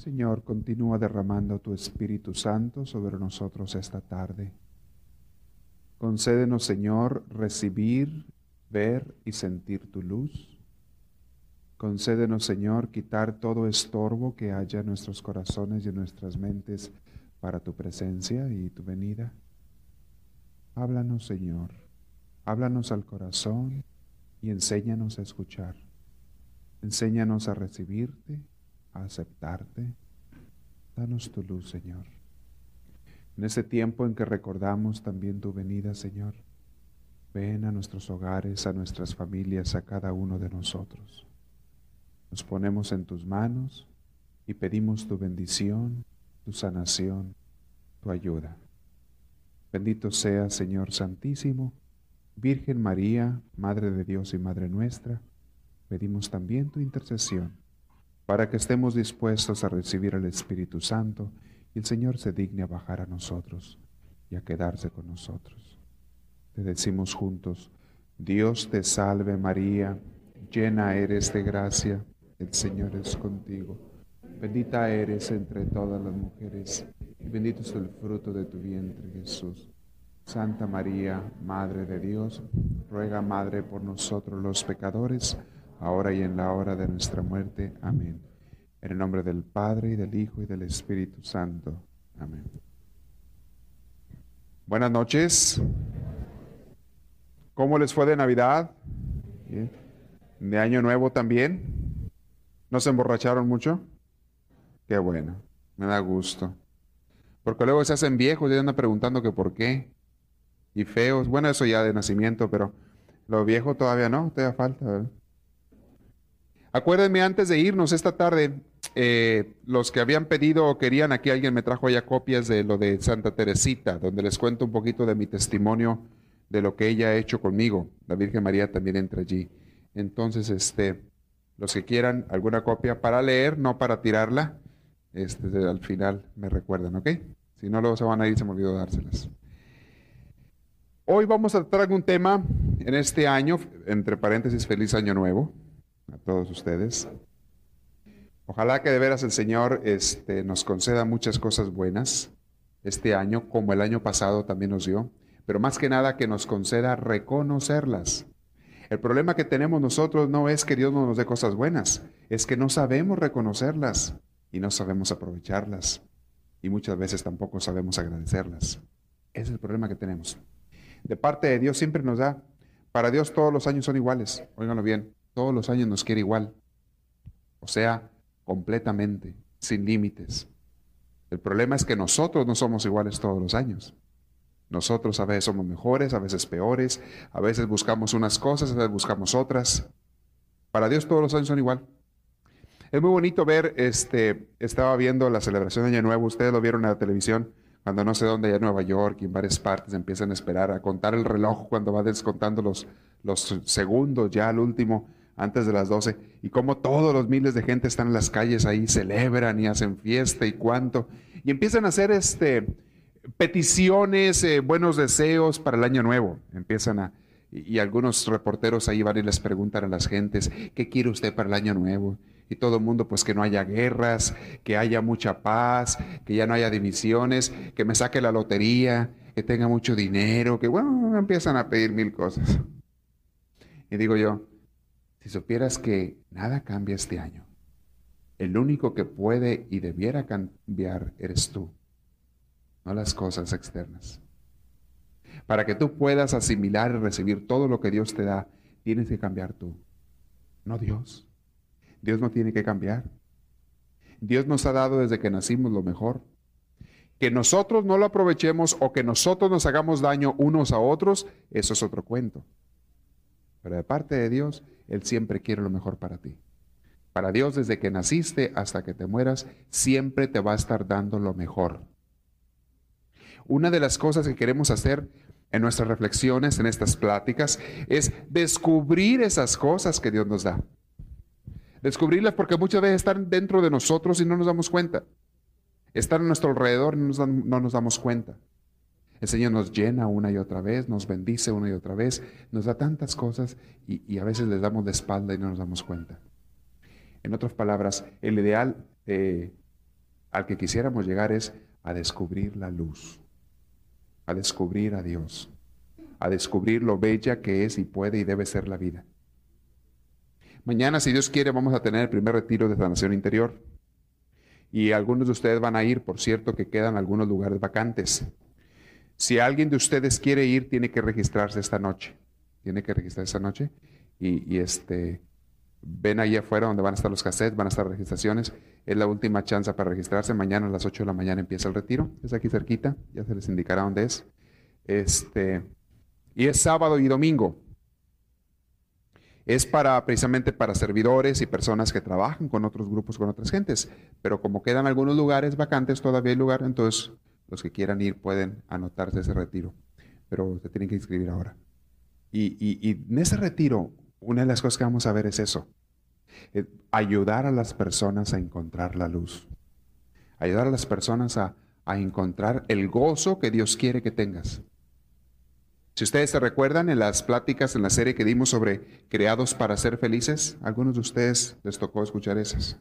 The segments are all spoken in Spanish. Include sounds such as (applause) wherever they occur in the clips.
Señor, continúa derramando tu Espíritu Santo sobre nosotros esta tarde. Concédenos, Señor, recibir, ver y sentir tu luz. Concédenos, Señor, quitar todo estorbo que haya en nuestros corazones y en nuestras mentes para tu presencia y tu venida. Háblanos, Señor. Háblanos al corazón y enséñanos a escuchar. Enséñanos a recibirte aceptarte. Danos tu luz, Señor. En ese tiempo en que recordamos también tu venida, Señor, ven a nuestros hogares, a nuestras familias, a cada uno de nosotros. Nos ponemos en tus manos y pedimos tu bendición, tu sanación, tu ayuda. Bendito sea, Señor Santísimo, Virgen María, Madre de Dios y Madre nuestra, pedimos también tu intercesión para que estemos dispuestos a recibir el Espíritu Santo y el Señor se digne a bajar a nosotros y a quedarse con nosotros. Te decimos juntos, Dios te salve María, llena eres de gracia, el Señor es contigo. Bendita eres entre todas las mujeres y bendito es el fruto de tu vientre Jesús. Santa María, Madre de Dios, ruega Madre por nosotros los pecadores, ahora y en la hora de nuestra muerte. Amén. En el nombre del Padre, y del Hijo, y del Espíritu Santo. Amén. Buenas noches. ¿Cómo les fue de Navidad? ¿De Año Nuevo también? ¿No se emborracharon mucho? Qué bueno, me da gusto. Porque luego se hacen viejos y andan preguntando que por qué. Y feos. Bueno, eso ya de nacimiento, pero lo viejo todavía no, todavía falta. ¿verdad? Acuérdenme antes de irnos esta tarde, eh, los que habían pedido o querían, aquí alguien me trajo ya copias de lo de Santa Teresita, donde les cuento un poquito de mi testimonio de lo que ella ha hecho conmigo. La Virgen María también entra allí. Entonces, este, los que quieran alguna copia para leer, no para tirarla, este, al final me recuerdan, ¿ok? Si no, luego se van a ir, se me olvidó dárselas. Hoy vamos a tratar un tema en este año, entre paréntesis, feliz año nuevo a todos ustedes. Ojalá que de veras el Señor este, nos conceda muchas cosas buenas este año, como el año pasado también nos dio, pero más que nada que nos conceda reconocerlas. El problema que tenemos nosotros no es que Dios no nos dé cosas buenas, es que no sabemos reconocerlas y no sabemos aprovecharlas y muchas veces tampoco sabemos agradecerlas. Ese es el problema que tenemos. De parte de Dios siempre nos da. Para Dios todos los años son iguales. Óiganlo bien todos los años nos quiere igual. O sea, completamente, sin límites. El problema es que nosotros no somos iguales todos los años. Nosotros a veces somos mejores, a veces peores, a veces buscamos unas cosas, a veces buscamos otras. Para Dios todos los años son igual. Es muy bonito ver, este, estaba viendo la celebración de Año Nuevo, ustedes lo vieron en la televisión, cuando no sé dónde, allá en Nueva York y en varias partes empiezan a esperar, a contar el reloj cuando va descontando los, los segundos ya al último antes de las 12, y como todos los miles de gente están en las calles ahí, celebran y hacen fiesta y cuánto, y empiezan a hacer este, peticiones, eh, buenos deseos para el año nuevo, empiezan a, y, algunos reporteros ahí van y les preguntan a las gentes, ¿qué quiere usted para el año nuevo? Y todo el mundo, pues que no haya guerras, que haya mucha paz, que ya no haya divisiones, que me saque la lotería, que tenga mucho dinero, que bueno, empiezan a pedir mil cosas. Y digo yo, si supieras que nada cambia este año, el único que puede y debiera cambiar eres tú, no las cosas externas. Para que tú puedas asimilar y recibir todo lo que Dios te da, tienes que cambiar tú, no Dios. Dios no tiene que cambiar. Dios nos ha dado desde que nacimos lo mejor. Que nosotros no lo aprovechemos o que nosotros nos hagamos daño unos a otros, eso es otro cuento. Pero de parte de Dios, Él siempre quiere lo mejor para ti. Para Dios, desde que naciste hasta que te mueras, siempre te va a estar dando lo mejor. una de las cosas que queremos hacer en nuestras reflexiones, en estas pláticas, es descubrir esas cosas que Dios nos da. Descubrirlas porque muchas veces están dentro de nosotros y no nos damos cuenta. Están a nuestro alrededor y no nos, damos cuenta. El Señor nos llena una y otra vez, nos bendice una y otra vez, nos da tantas cosas y, a veces les damos de espalda y no nos damos cuenta. En otras palabras, el ideal eh, al que quisiéramos llegar es a descubrir la luz, a descubrir a Dios, a descubrir lo bella que es y puede y debe ser la vida. Mañana, si Dios quiere, vamos a tener el primer retiro de sanación interior. Y algunos de ustedes van a ir, por cierto, que quedan algunos lugares vacantes. Si alguien de ustedes quiere ir, tiene que registrarse esta noche. Tiene que registrarse esta noche. Y, este, ven ahí afuera donde van a estar los cassettes, van a estar registraciones. Es la última chance para registrarse. Mañana a las 8 de la mañana empieza el retiro. Es aquí cerquita, ya se les indicará dónde es. Este, y es sábado y domingo es para precisamente para servidores y personas que trabajan con otros grupos, con otras gentes. Pero como quedan algunos lugares vacantes, todavía hay lugar, entonces los que quieran ir pueden anotarse ese retiro. Pero se tienen que inscribir ahora. Y, en ese retiro, una de las cosas que vamos a ver es eso. Eh, ayudar a las personas a encontrar la luz. Ayudar a las personas a, a encontrar el gozo que Dios quiere que tengas. Si ustedes se recuerdan en las pláticas en la serie que dimos sobre creados para ser felices, algunos de ustedes les tocó escuchar esas.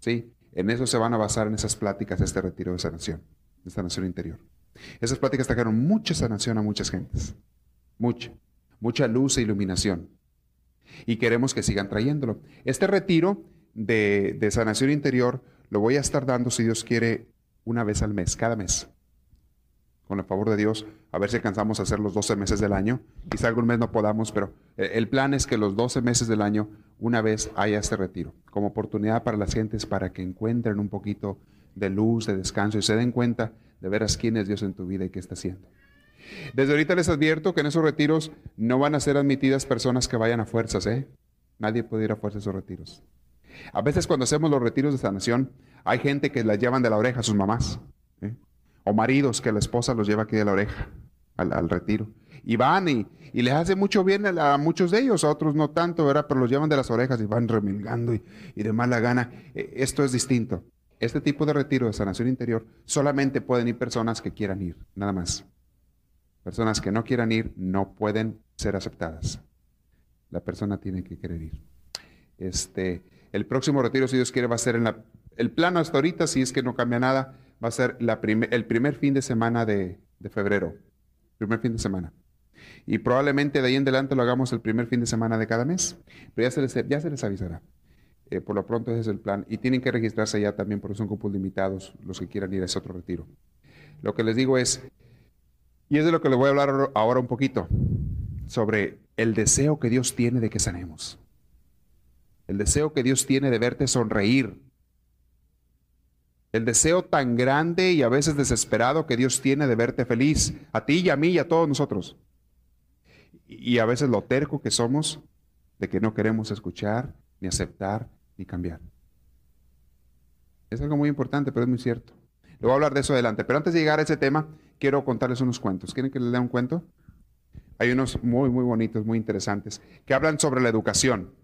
Sí, en eso se van a basar en esas pláticas este retiro de sanación, de sanación interior. Esas pláticas trajeron mucha sanación a muchas gentes, mucha, mucha luz e iluminación. Y queremos que sigan trayéndolo. Este retiro de, de sanación interior lo voy a estar dando, si Dios quiere, una vez al mes, cada mes con el favor de Dios, a ver si alcanzamos a hacer los 12 meses del año. Quizá algún mes no podamos, pero eh, el plan es que los 12 meses del año, una vez haya este retiro, como oportunidad para las gentes para que encuentren un poquito de luz, de descanso y se den cuenta de veras quién es Dios en tu vida y qué está haciendo. Desde ahorita les advierto que en esos retiros no van a ser admitidas personas que vayan a fuerzas, ¿eh? Nadie puede ir a fuerzas esos retiros. A veces cuando hacemos los retiros de sanación, hay gente que las llevan de la oreja a sus mamás. ¿eh? o maridos que la esposa los lleva aquí de la oreja al, retiro. Y van y, les hace mucho bien a, muchos de ellos, a otros no tanto, ¿verdad? Pero los llevan de las orejas y van remilgando y, de mala gana. E, esto es distinto. Este tipo de retiro de sanación interior solamente pueden ir personas que quieran ir, nada más. Personas que no quieran ir no pueden ser aceptadas. La persona tiene que querer ir. Este, el próximo retiro, si Dios quiere, va a ser en la... El plano hasta ahorita, si es que no cambia nada, va a ser el primer fin de semana de, febrero. Primer fin de semana. Y probablemente de ahí en adelante lo hagamos el primer fin de semana de cada mes. Pero ya se les, ya se les avisará. Eh, por lo pronto ese es el plan. Y tienen que registrarse ya también porque son cupos limitados los que quieran ir a ese otro retiro. Lo que les digo es, y es de lo que les voy a hablar ahora un poquito, sobre el deseo que Dios tiene de que sanemos. El deseo que Dios tiene de verte sonreír, el deseo tan grande y a veces desesperado que Dios tiene de verte feliz, a ti y a mí y a todos nosotros. Y a veces lo terco que somos de que no queremos escuchar, ni aceptar, ni cambiar. Es algo muy importante, pero es muy cierto. Le voy a hablar de eso adelante. Pero antes de llegar a ese tema, quiero contarles unos cuentos. ¿Quieren que les lea un cuento? Hay unos muy, muy bonitos, muy interesantes, que hablan sobre la educación.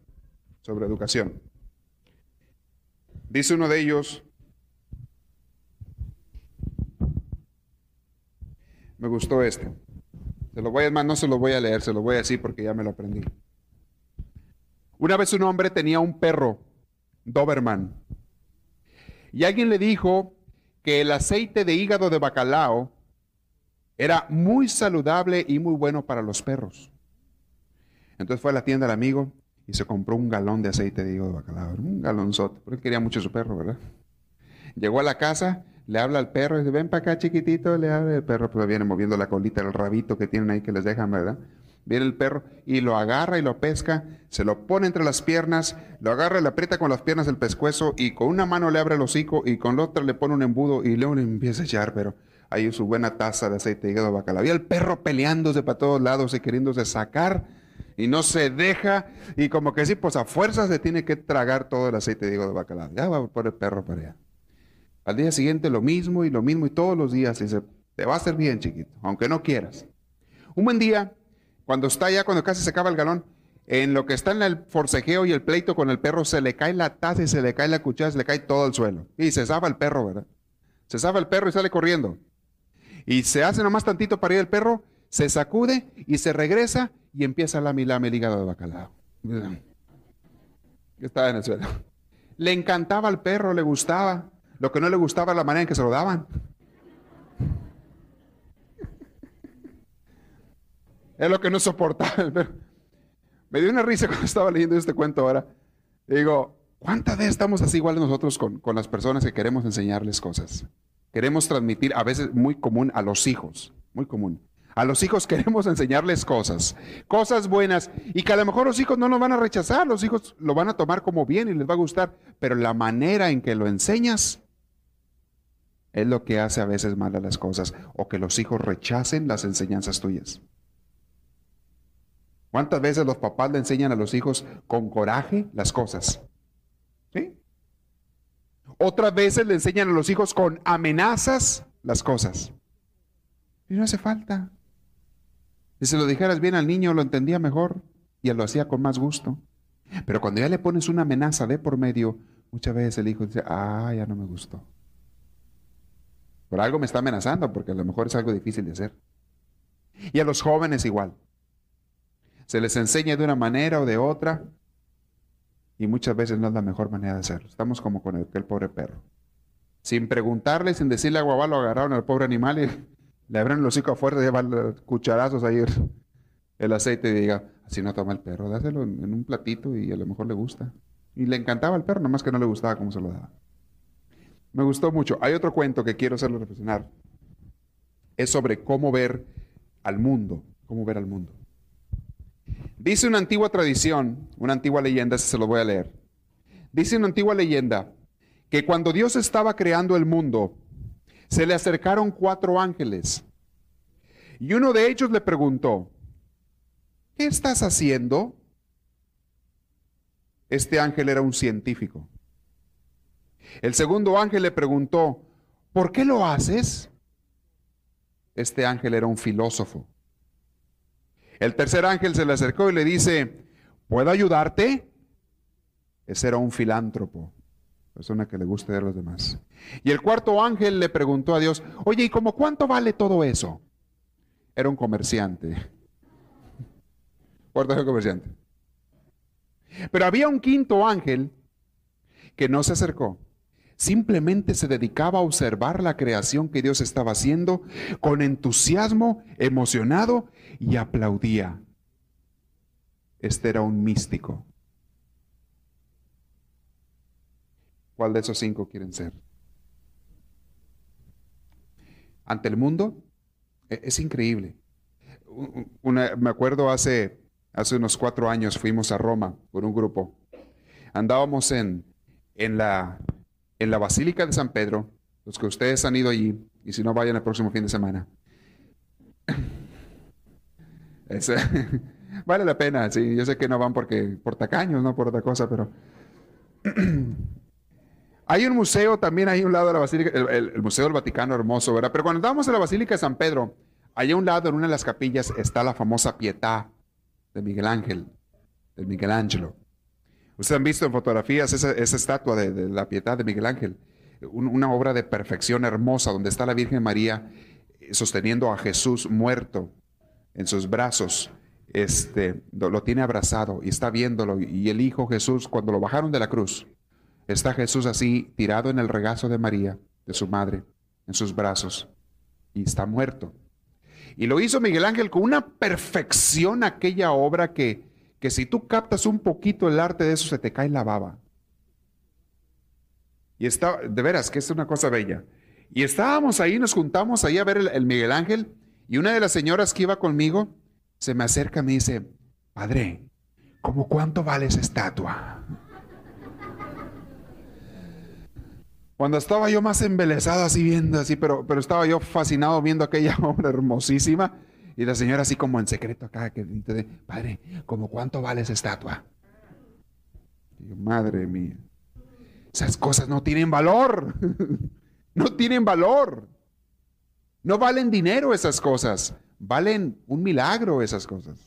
Sobre educación. Dice uno de ellos, Me gustó este. Se lo voy a, no se lo voy a leer, se lo voy a decir porque ya me lo aprendí. Una vez un hombre tenía un perro, Doberman, y alguien le dijo que el aceite de hígado de bacalao era muy saludable y muy bueno para los perros. Entonces fue a la tienda del amigo y se compró un galón de aceite de hígado de bacalao, un galonzote, porque quería mucho su perro, ¿verdad? Llegó a la casa le habla al perro y dice, ven para acá chiquitito, le habla el perro, pues viene moviendo la colita, el rabito que tienen ahí que les dejan, ¿verdad? Viene el perro y lo agarra y lo pesca, se lo pone entre las piernas, lo agarra y le aprieta con las piernas el pescuezo y con una mano le abre el hocico y con la otra le pone un embudo y luego le empieza a echar, pero ahí su buena taza de aceite de hígado bacalao. Y el perro peleándose para todos lados y queriéndose sacar y no se deja y como que sí, pues a fuerza se tiene que tragar todo el aceite de hígado bacalao. Ya va por el perro para allá. Al día siguiente lo mismo y lo mismo y todos los días. Dice, Te va a hacer bien, chiquito, aunque no quieras. Un buen día, cuando está ya, cuando casi se acaba el galón, en lo que está en el forcejeo y el pleito con el perro, se le cae la taza y se le cae la cuchara, se le cae todo al suelo. Y se zafa el perro, ¿verdad? Se zafa el perro y sale corriendo. Y se hace nomás tantito para ir el perro, se sacude y se regresa y empieza a lame de bacalao. Estaba en el suelo. Le encantaba al perro, le gustaba. Lo que no le gustaba la manera en que se lo daban. Es lo que no soportaba (laughs) el perro. Me dio una risa cuando estaba leyendo este cuento ahora. digo, ¿cuántas veces estamos así igual nosotros con, con las personas que queremos enseñarles cosas? Queremos transmitir, a veces muy común, a los hijos, muy común. A los hijos (laughs) queremos enseñarles cosas, cosas buenas, y que a lo mejor los hijos no nos van a rechazar, los hijos lo van a tomar como bien y les va a gustar, pero la manera en que lo enseñas es lo que hace a veces mal a las cosas, o que los hijos rechacen las enseñanzas tuyas. ¿Cuántas veces los papás le enseñan a los hijos con coraje las cosas? ¿Sí? Otras veces le enseñan a los hijos con amenazas las cosas. Y no hace falta. Si se lo dijeras bien al niño, lo entendía mejor y él lo hacía con más gusto. Pero cuando ya le pones una amenaza de por medio, muchas veces el hijo dice, ah, ya no me gustó. Por algo me está amenazando, porque a lo mejor es algo difícil de hacer. Y a los jóvenes igual. Se les enseña de una manera o de otra, y muchas veces no es la mejor manera de hacerlo. Estamos como con el, pobre perro. Sin preguntarle, sin decirle a Guabá, lo agarraron al pobre animal y (laughs) le abren el hocico a fuerza, llevan cucharazos ahí (laughs) el aceite y diga, así no toma el perro, dáselo en, un platito y a lo mejor le gusta. Y le encantaba el perro, nomás que no le gustaba cómo se lo daba. Me gustó mucho. Hay otro cuento que quiero hacerlo reflexionar. Es sobre cómo ver al mundo, cómo ver al mundo. Dice una antigua tradición, una antigua leyenda, se lo voy a leer. Dice una antigua leyenda que cuando Dios estaba creando el mundo, se le acercaron cuatro ángeles. Y uno de ellos le preguntó, ¿qué estás haciendo? Este ángel era un científico. El segundo ángel le preguntó, ¿por qué lo haces? Este ángel era un filósofo. El tercer ángel se le acercó y le dice, ¿puedo ayudarte? Ese era un filántropo, persona que le gusta ver a los demás. Y el cuarto ángel le preguntó a Dios, oye, ¿y cómo cuánto vale todo eso? Era un comerciante. Cuarto comerciante. Pero había un quinto ángel que no se acercó simplemente se dedicaba a observar la creación que Dios estaba haciendo con entusiasmo, emocionado y aplaudía. Este era un místico. ¿Cuál de esos cinco quieren ser? Ante el mundo e-, es increíble. me acuerdo hace, hace unos cuatro años fuimos a Roma con un grupo. Andábamos en, en la en la Basílica de San Pedro, los que ustedes han ido allí, y si no vayan el próximo fin de semana. (laughs) (laughs) vale la pena, sí, yo sé que no van porque por tacaños, no por otra cosa, pero (clears throat) hay un museo también ahí a un lado de la Basílica, el, Museo del Vaticano hermoso, ¿verdad? Pero cuando estábamos en la Basílica de San Pedro, allá a un lado, en una de las capillas, está la famosa Pietà de Miguel Ángel, de Miguel Ángelo. Ustedes han visto en fotografías esa, estatua de, la piedad de Miguel Ángel, una obra de perfección hermosa donde está la Virgen María eh, sosteniendo a Jesús muerto en sus brazos. Este, lo tiene abrazado y está viéndolo. Y el Hijo Jesús, cuando lo bajaron de la cruz, está Jesús así tirado en el regazo de María, de su madre, en sus brazos, y está muerto. Y lo hizo Miguel Ángel con una perfección aquella obra que, que si tú captas un poquito el arte de eso, se te cae la baba. Y está, de veras, que es una cosa bella. Y estábamos ahí, nos juntamos ahí a ver el, Miguel Ángel, y una de las señoras que iba conmigo se me acerca y me dice, Padre, ¿cómo cuánto vale esa estatua? Cuando estaba yo más embelesado así viendo así, pero, pero estaba yo fascinado viendo aquella (laughs) obra hermosísima, y la señora así como en secreto acá, que dice, padre, ¿cómo cuánto vale esa estatua? Y madre mía, esas cosas no tienen valor, (laughs) no tienen valor. No valen dinero esas cosas, valen un milagro esas cosas.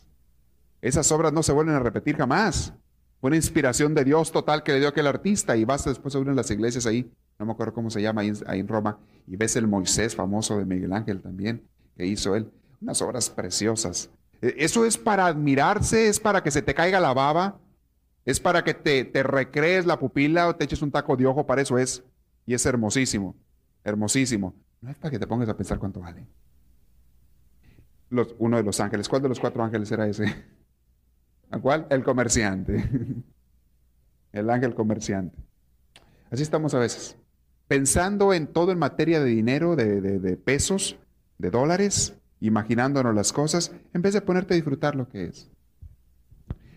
Esas obras no se vuelven a repetir jamás. Fue una inspiración de Dios total que le dio aquel artista y vas después a uno en las iglesias ahí, no me acuerdo cómo se llama ahí, en Roma, y ves el Moisés famoso de Miguel Ángel también, que hizo él. Unas obras preciosas. E, eso es para admirarse, es para que se te caiga la baba, es para que te, te recrees la pupila o te eches un taco de ojo, para eso es. Y es hermosísimo, hermosísimo. No es para que te pongas a pensar cuánto vale. Uno de los ángeles, ¿cuál de los cuatro ángeles era ese? ¿A cuál? El comerciante. (laughs) El ángel comerciante. Así estamos a veces. Pensando en todo en materia de dinero, de, de, pesos, de dólares, imaginándonos las cosas, en vez de ponerte a disfrutar lo que es.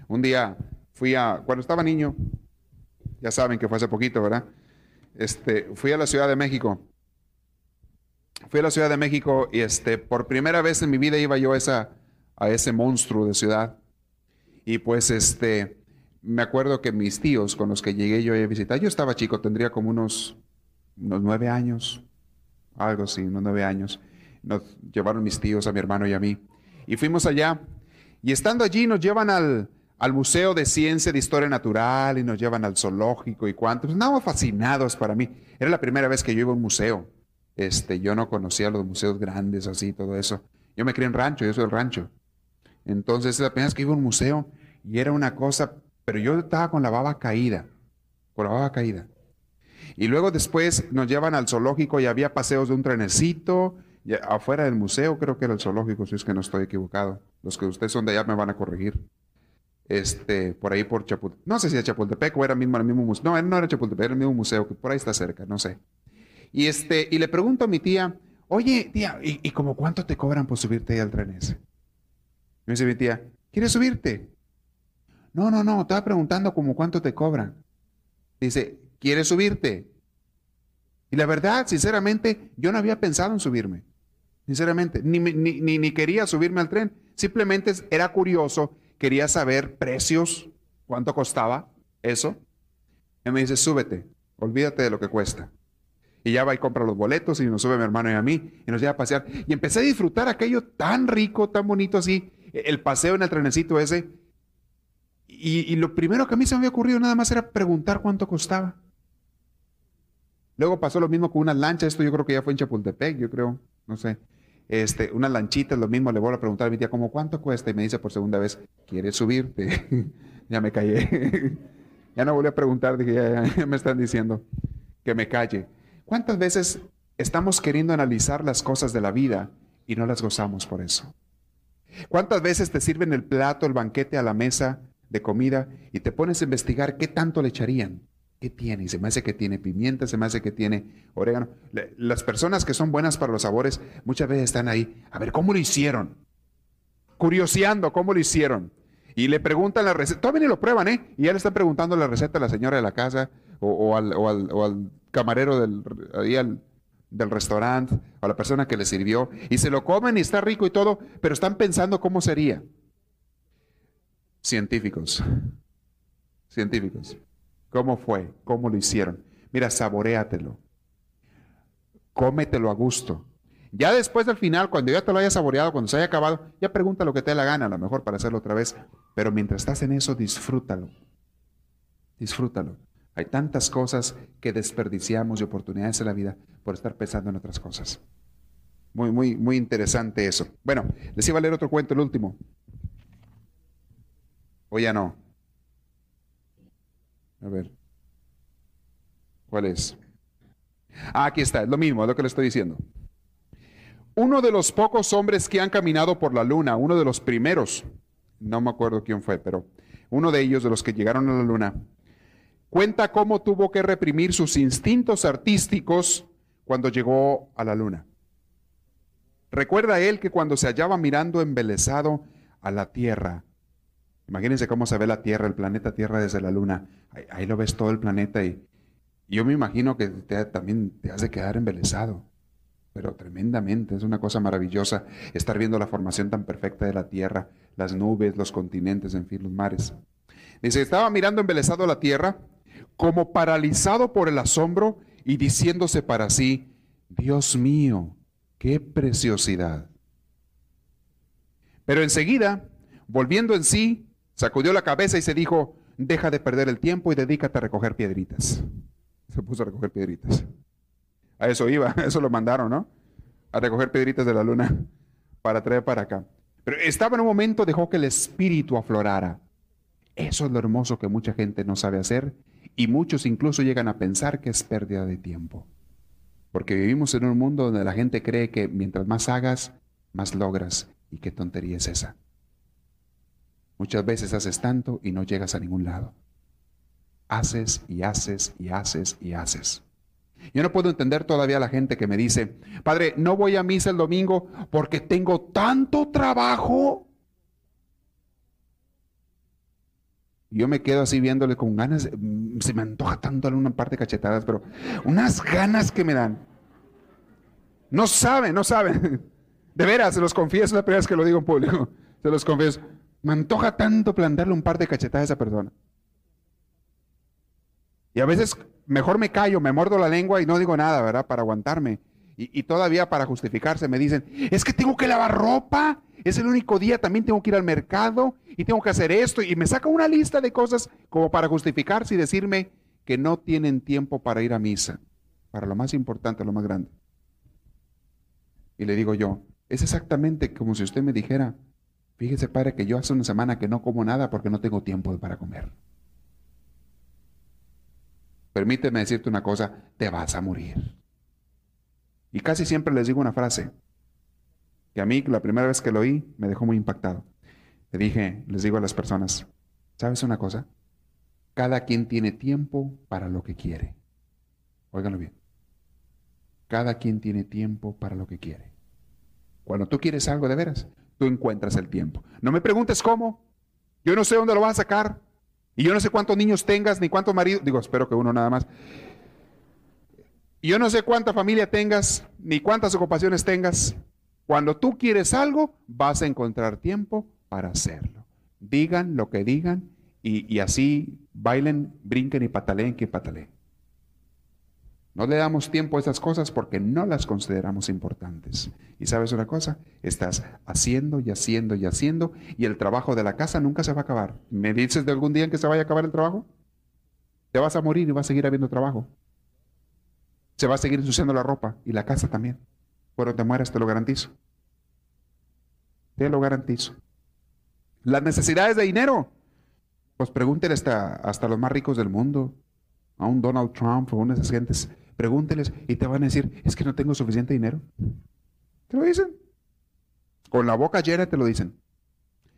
Un día fui a, cuando estaba niño, ya saben que fue hace poquito, ¿verdad? Este, fui a la Ciudad de México. Fui a la Ciudad de México y este, por primera vez en mi vida iba yo a, esa, a ese monstruo de ciudad. Y pues este, me acuerdo que mis tíos con los que llegué yo a visitar, yo estaba chico, tendría como unos, unos nueve años, algo así, unos nueve años. Nos llevaron mis tíos, a mi hermano y a mí. Y fuimos allá. Y estando allí nos llevan al, al Museo de Ciencia de Historia Natural y nos llevan al zoológico y. Pues, Andábamos fascinados para mí. Era la primera vez que yo iba a un museo. Este, yo no conocía los museos grandes así, todo eso. Yo me crié en rancho, yo soy del rancho. Entonces, la primera vez que iba a un museo y era una cosa, pero yo estaba con la baba caída, con la baba caída. Y luego después nos llevan al zoológico y había paseos de un trenecito, afuera del museo, creo que era el zoológico, si es que no estoy equivocado. Los que ustedes son de allá me van a corregir. Este, por ahí por Chapultepec, no sé si era Chapultepec o era mismo el mismo museo, no, no era Chapultepec, era el mismo museo, que por ahí está cerca, no sé. Y este, y le pregunto a mi tía, oye, tía, ¿y, y como cuánto te cobran por subirte ahí al tren ese? Me dice mi tía, ¿quieres subirte? No, no, no, estaba preguntando como cuánto te cobran. Dice, ¿quieres subirte? Y la verdad, sinceramente, yo no había pensado en subirme. Sinceramente, ni, ni, ni, quería subirme al tren. Simplemente era curioso, quería saber precios, cuánto costaba eso. Y me dice, súbete, olvídate de lo que cuesta. Y ya va y compra los boletos y nos sube mi hermano y a mí y nos lleva a pasear. Y empecé a disfrutar aquello tan rico, tan bonito así, el paseo en el trenecito ese. Y, lo primero que a mí se me había ocurrido nada más era preguntar cuánto costaba. Luego pasó lo mismo con una lancha, esto yo creo que ya fue en Chapultepec, yo creo, no sé. Este, una lanchita, lo mismo, le voy a preguntar a mi tía, ¿cómo cuánto cuesta? Y me dice por segunda vez, ¿quieres subirte? (laughs) ya me callé. (laughs) ya no volví a preguntar, dije, ya me están diciendo que me calle. ¿Cuántas veces estamos queriendo analizar las cosas de la vida y no las gozamos por eso? ¿Cuántas veces te sirven el plato, el banquete a la mesa de comida y te pones a investigar qué tanto le echarían? ¿Qué tiene? Y se me hace que tiene pimienta, se me hace que tiene orégano. Las personas que son buenas para los sabores muchas veces están ahí. A ver, ¿cómo lo hicieron? Curioseando, ¿cómo lo hicieron? Y le preguntan la receta. Todavía ni lo prueban, ¿eh? Y ya le están preguntando la receta a la señora de la casa o, al, camarero del, del restaurante o a la persona que le sirvió y se lo comen y está rico y todo, pero están pensando cómo sería. Científicos, científicos, ¿cómo fue? ¿Cómo lo hicieron? Mira, saboreatelo, cómetelo a gusto. Ya después del final, cuando ya te lo hayas saboreado, cuando se haya acabado, ya pregunta lo que te dé la gana, a lo mejor para hacerlo otra vez. Pero mientras estás en eso, disfrútalo. Disfrútalo. Hay tantas cosas que desperdiciamos y oportunidades en la vida por estar pensando en otras cosas. Muy, muy, muy interesante eso. Bueno, les iba a leer otro cuento, el último. O ya no. A ver. ¿Cuál es? Ah, aquí está, es lo mismo, es lo que le estoy diciendo. Uno de los pocos hombres que han caminado por la luna, uno de los primeros, no me acuerdo quién fue, pero uno de ellos, de los que llegaron a la luna, cuenta cómo tuvo que reprimir sus instintos artísticos cuando llegó a la luna. Recuerda él que cuando se hallaba mirando embelesado a la Tierra, imagínense cómo se ve la Tierra, el planeta Tierra desde la luna, ahí, lo ves todo el planeta y, yo me imagino que también te has de quedar embelesado, pero tremendamente, es una cosa maravillosa estar viendo la formación tan perfecta de la Tierra, las nubes, los continentes, en fin, los mares. Dice, estaba mirando embelesado la Tierra como paralizado por el asombro y diciéndose para sí, Dios mío, Qué preciosidad. Pero enseguida, volviendo en sí, sacudió la cabeza y se dijo, deja de perder el tiempo y dedícate a recoger piedritas. Se puso a recoger piedritas. A eso iba, (laughs) eso lo mandaron, ¿no? A recoger piedritas de la luna para traer para acá. Pero estaba en un momento, dejó que el espíritu aflorara. Eso es lo hermoso que mucha gente no sabe hacer y muchos incluso llegan a pensar que es pérdida de tiempo. Porque vivimos en un mundo donde la gente cree que mientras más hagas, más logras. ¿Y qué tontería es esa? Muchas veces haces tanto y no llegas a ningún lado. Haces y haces y haces y haces. Yo no puedo entender todavía a la gente que me dice, Padre, no voy a misa el domingo porque tengo tanto trabajo. yo me quedo así viéndole con ganas, mm, se me antoja tanto darle una parte de cachetadas, pero unas ganas que me dan. No saben, no saben. (laughs) De veras, se los confieso, es la primera vez que lo digo en público. Se los confieso. Me antoja tanto plantarle un par de cachetadas a esa persona. Y a veces mejor me callo, me muerdo la lengua y no digo nada, ¿verdad? Para aguantarme. Y, y, todavía para justificarse me dicen, es que tengo que lavar ropa, es el único día, también tengo que ir al mercado y tengo que hacer esto. Y me saca una lista de cosas como para justificarse y decirme que no tienen tiempo para ir a misa, para lo más importante, lo más grande. Y le digo yo, es exactamente como si usted me dijera, fíjese padre que yo hace una semana que no como nada porque no tengo tiempo para comer. Permíteme decirte una cosa, te vas a morir. Y casi siempre les digo una frase, que a mí la primera vez que lo oí me dejó muy impactado. Le dije, les digo a las personas, ¿sabes una cosa? Cada quien tiene tiempo para lo que quiere. Óiganlo bien. Cada quien tiene tiempo para lo que quiere. Cuando tú quieres algo de veras, tú encuentras el tiempo. No me preguntes cómo. Yo no sé dónde lo vas a sacar. Y yo no sé cuántos niños tengas, ni cuántos maridos. Digo, espero que uno nada más. Y yo no sé cuánta familia tengas, ni cuántas ocupaciones tengas. Cuando tú quieres algo, vas a encontrar tiempo para hacerlo. Digan lo que digan y, así bailen, brinquen y pataleen que pataleen. No le damos tiempo a esas cosas porque no las consideramos importantes. Y sabes una cosa, estás haciendo y haciendo y haciendo y el trabajo de la casa nunca se va a acabar. ¿Me dices de algún día en que se vaya a acabar el trabajo? Te vas a morir y va a seguir habiendo trabajo. Se va a seguir ensuciando la ropa y la casa también. Cuando te mueras, te lo garantizo. Te lo garantizo. Las necesidades de dinero. Pues pregúntele hasta, hasta los más ricos del mundo, a un Donald Trump o a una de esas gentes. Pregúnteles y te van a decir, es que no tengo suficiente dinero. Te lo dicen. Con la boca llena te lo dicen.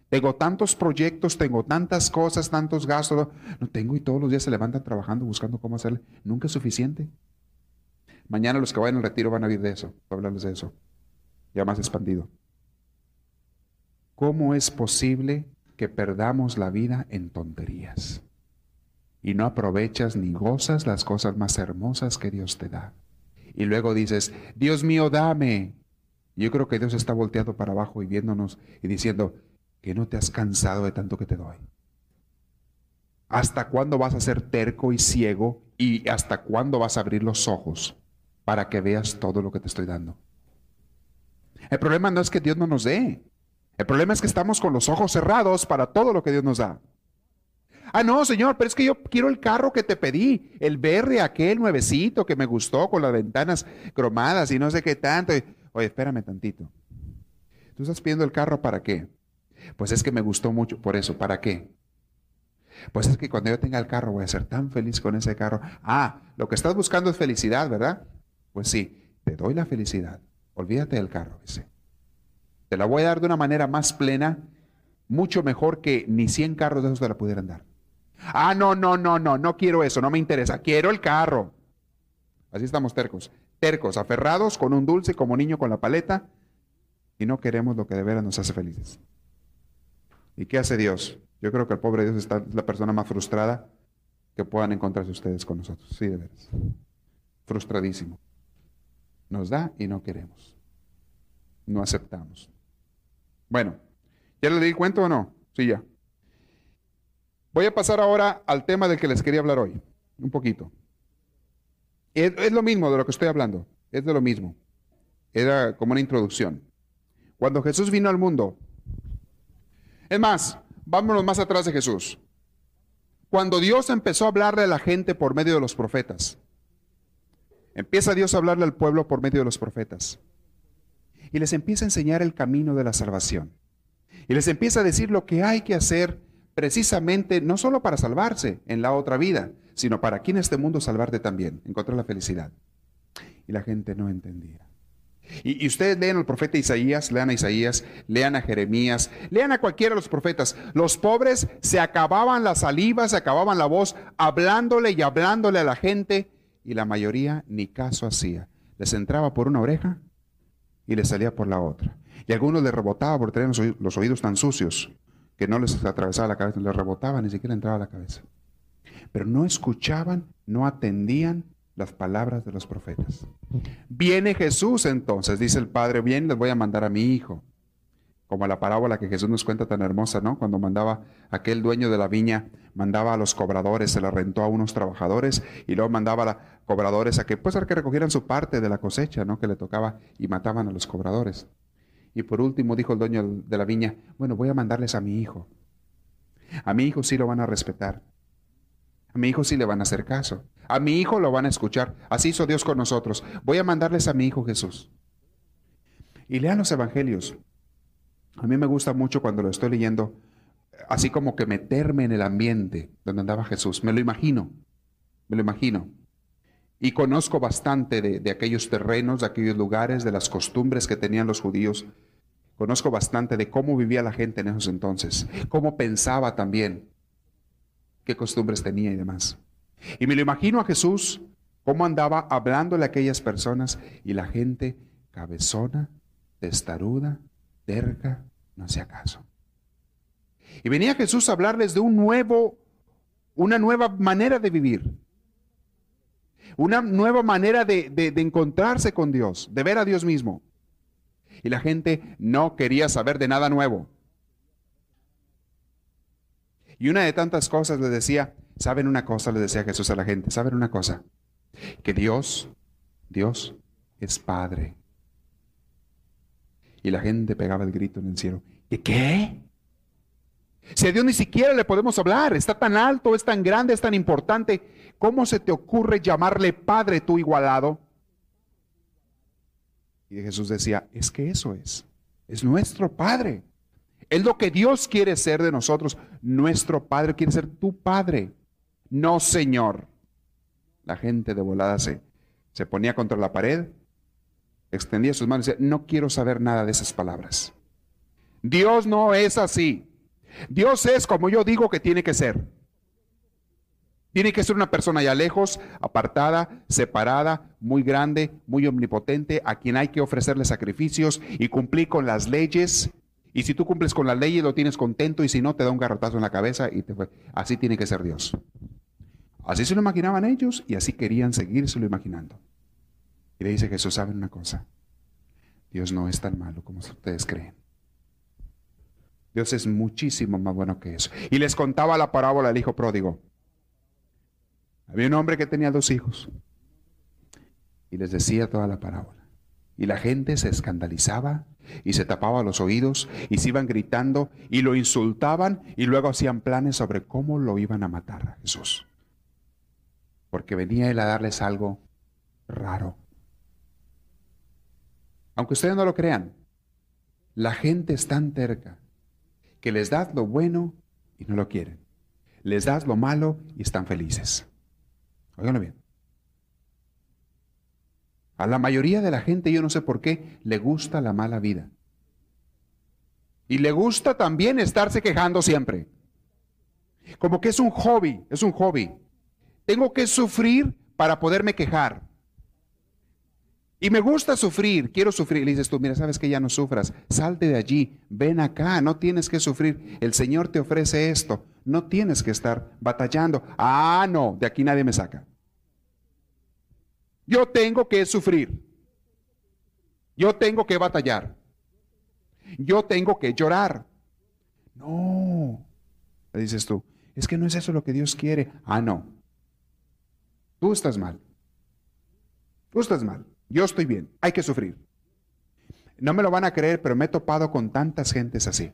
Tengo tantos proyectos, tengo tantas cosas, tantos gastos. No tengo y todos los días se levantan trabajando, buscando cómo hacerle. Nunca es suficiente. Mañana los que vayan al retiro van a oír de eso, hablarles de eso, ya más expandido. ¿Cómo es posible que perdamos la vida en tonterías? Y no aprovechas ni gozas las cosas más hermosas que Dios te da. Y luego dices, Dios mío, dame. Yo creo que Dios está volteado para abajo y viéndonos y diciendo, que no te has cansado de tanto que te doy. ¿Hasta cuándo vas a ser terco y ciego y hasta cuándo vas a abrir los ojos para que veas todo lo que te estoy dando. El problema no es que Dios no nos dé. El problema es que estamos con los ojos cerrados para todo lo que Dios nos da. Ah, no, Señor, pero es que yo quiero el carro que te pedí, el verde aquel nuevecito que me gustó con las ventanas cromadas y no sé qué tanto. Oye, espérame tantito. ¿Tú estás pidiendo el carro para qué? Pues es que me gustó mucho, por eso, ¿para qué? Pues es que cuando yo tenga el carro voy a ser tan feliz con ese carro. Ah, lo que estás buscando es felicidad, ¿verdad? Pues sí, te doy la felicidad. Olvídate del carro ese. Te la voy a dar de una manera más plena, mucho mejor que ni 100 carros de esos te la pudieran dar. Ah, no, no, no, no, no quiero eso, no me interesa, quiero el carro. Así estamos tercos, tercos, aferrados con un dulce como niño con la paleta y no queremos lo que de veras nos hace felices. ¿Y qué hace Dios? Yo creo que el pobre Dios está la persona más frustrada que puedan encontrarse ustedes con nosotros. Sí, de veras. Frustradísimo. Nos da y no queremos. No aceptamos. Bueno, ¿ya le di cuento o no? Sí, ya. Voy a pasar ahora al tema del que les quería hablar hoy. Un poquito. Es, es lo mismo de lo que estoy hablando. Es de lo mismo. Era como una introducción. Cuando Jesús vino al mundo, es más, vámonos más atrás de Jesús. Cuando Dios empezó a hablarle a la gente por medio de los profetas, empieza Dios a hablarle al pueblo por medio de los profetas y les empieza a enseñar el camino de la salvación. Y les empieza a decir lo que hay que hacer precisamente no solo para salvarse en la otra vida, sino para aquí en este mundo salvarte también, encontrar la felicidad. Y la gente no entendía. Y, ustedes lean al profeta Isaías, lean a Isaías, lean a Jeremías, lean a cualquiera de los profetas. Los pobres se acababan la saliva, se acababan la voz, hablándole y hablándole a la gente, y la mayoría ni caso hacía. Les entraba por una oreja y les salía por la otra. Y algunos les rebotaba por tener los oídos tan sucios que no les atravesaba la cabeza, les rebotaba, ni siquiera entraba a la cabeza. Pero no escuchaban, no atendían las palabras de los profetas. Viene Jesús entonces, dice el Padre, bien, les voy a mandar a mi hijo. Como la parábola que Jesús nos cuenta tan hermosa, ¿no? Cuando mandaba aquel dueño de la viña, mandaba a los cobradores, se la rentó a unos trabajadores y luego mandaba a cobradores a que, pues, a que recogieran su parte de la cosecha, ¿no? Que le tocaba y mataban a los cobradores. Y por último dijo el dueño de la viña, bueno, voy a mandarles a mi hijo. A mi hijo sí lo van a respetar. A mi hijo sí le van a hacer caso. A mi hijo lo van a escuchar. Así hizo Dios con nosotros. Voy a mandarles a mi hijo Jesús. Y lean los evangelios. A mí me gusta mucho cuando lo estoy leyendo, así como que meterme en el ambiente donde andaba Jesús. Me lo imagino. Me lo imagino. Y conozco bastante de, aquellos terrenos, de aquellos lugares, de las costumbres que tenían los judíos. Conozco bastante de cómo vivía la gente en esos entonces, cómo pensaba también, qué costumbres tenía y demás. Y me lo imagino a Jesús, cómo andaba hablándole a aquellas personas y la gente cabezona, testaruda, terca, no hacía caso. Y venía Jesús a hablarles de un nuevo, una nueva manera de vivir, una nueva manera de, de encontrarse con Dios, de ver a Dios mismo. Y la gente no quería saber de nada nuevo. Y una de tantas cosas le decía, ¿saben una cosa? Le decía Jesús a la gente, ¿saben una cosa? Que Dios, Dios es Padre. Y la gente pegaba el grito en el cielo. ¿Y qué? Si a Dios ni siquiera le podemos hablar, está tan alto, es tan grande, es tan importante, ¿cómo se te ocurre llamarle Padre tu igualado? Y Jesús decía, es que eso es, es nuestro Padre. Es lo que Dios quiere ser de nosotros. Nuestro Padre quiere ser tu Padre, no Señor. La gente de volada se, se ponía contra la pared, extendía sus manos y decía, no quiero saber nada de esas palabras. Dios no es así. Dios es como yo digo que tiene que ser. Tiene que ser una persona ya lejos, apartada, separada, muy grande, muy omnipotente, a quien hay que ofrecerle sacrificios y cumplir con las leyes y si tú cumples con la ley, lo tienes contento y si no, te da un garrotazo en la cabeza y te fue. Así tiene que ser Dios. Así se lo imaginaban ellos y así querían seguírselo imaginando. Y le dice Jesús, ¿saben una cosa? Dios no es tan malo como ustedes creen. Dios es muchísimo más bueno que eso. Y les contaba la parábola del hijo pródigo. Había un hombre que tenía dos hijos. Y les decía toda la parábola. Y la gente se escandalizaba y se tapaba los oídos y se iban gritando y lo insultaban y luego hacían planes sobre cómo lo iban a matar a Jesús. Porque venía él a darles algo raro. Aunque ustedes no lo crean, la gente es tan terca que les das lo bueno y no lo quieren. Les das lo malo y están felices. Óiganlo bien. A la mayoría de la gente, yo no sé por qué, le gusta la mala vida. Y le gusta también estarse quejando siempre. Como que es un hobby, es un hobby. Tengo que sufrir para poderme quejar. Y me gusta sufrir, quiero sufrir. Le dices tú, mira, sabes que ya no sufras, salte de allí, ven acá, no tienes que sufrir. El Señor te ofrece esto, no tienes que estar batallando. Ah, no, de aquí nadie me saca. Yo tengo que sufrir. Yo tengo que batallar. Yo tengo que llorar. No, le dices tú, es que no es eso lo que Dios quiere. Ah, no. Tú estás mal. Tú estás mal. Yo estoy bien. Hay que sufrir. No me lo van a creer, pero me he topado con tantas gentes así,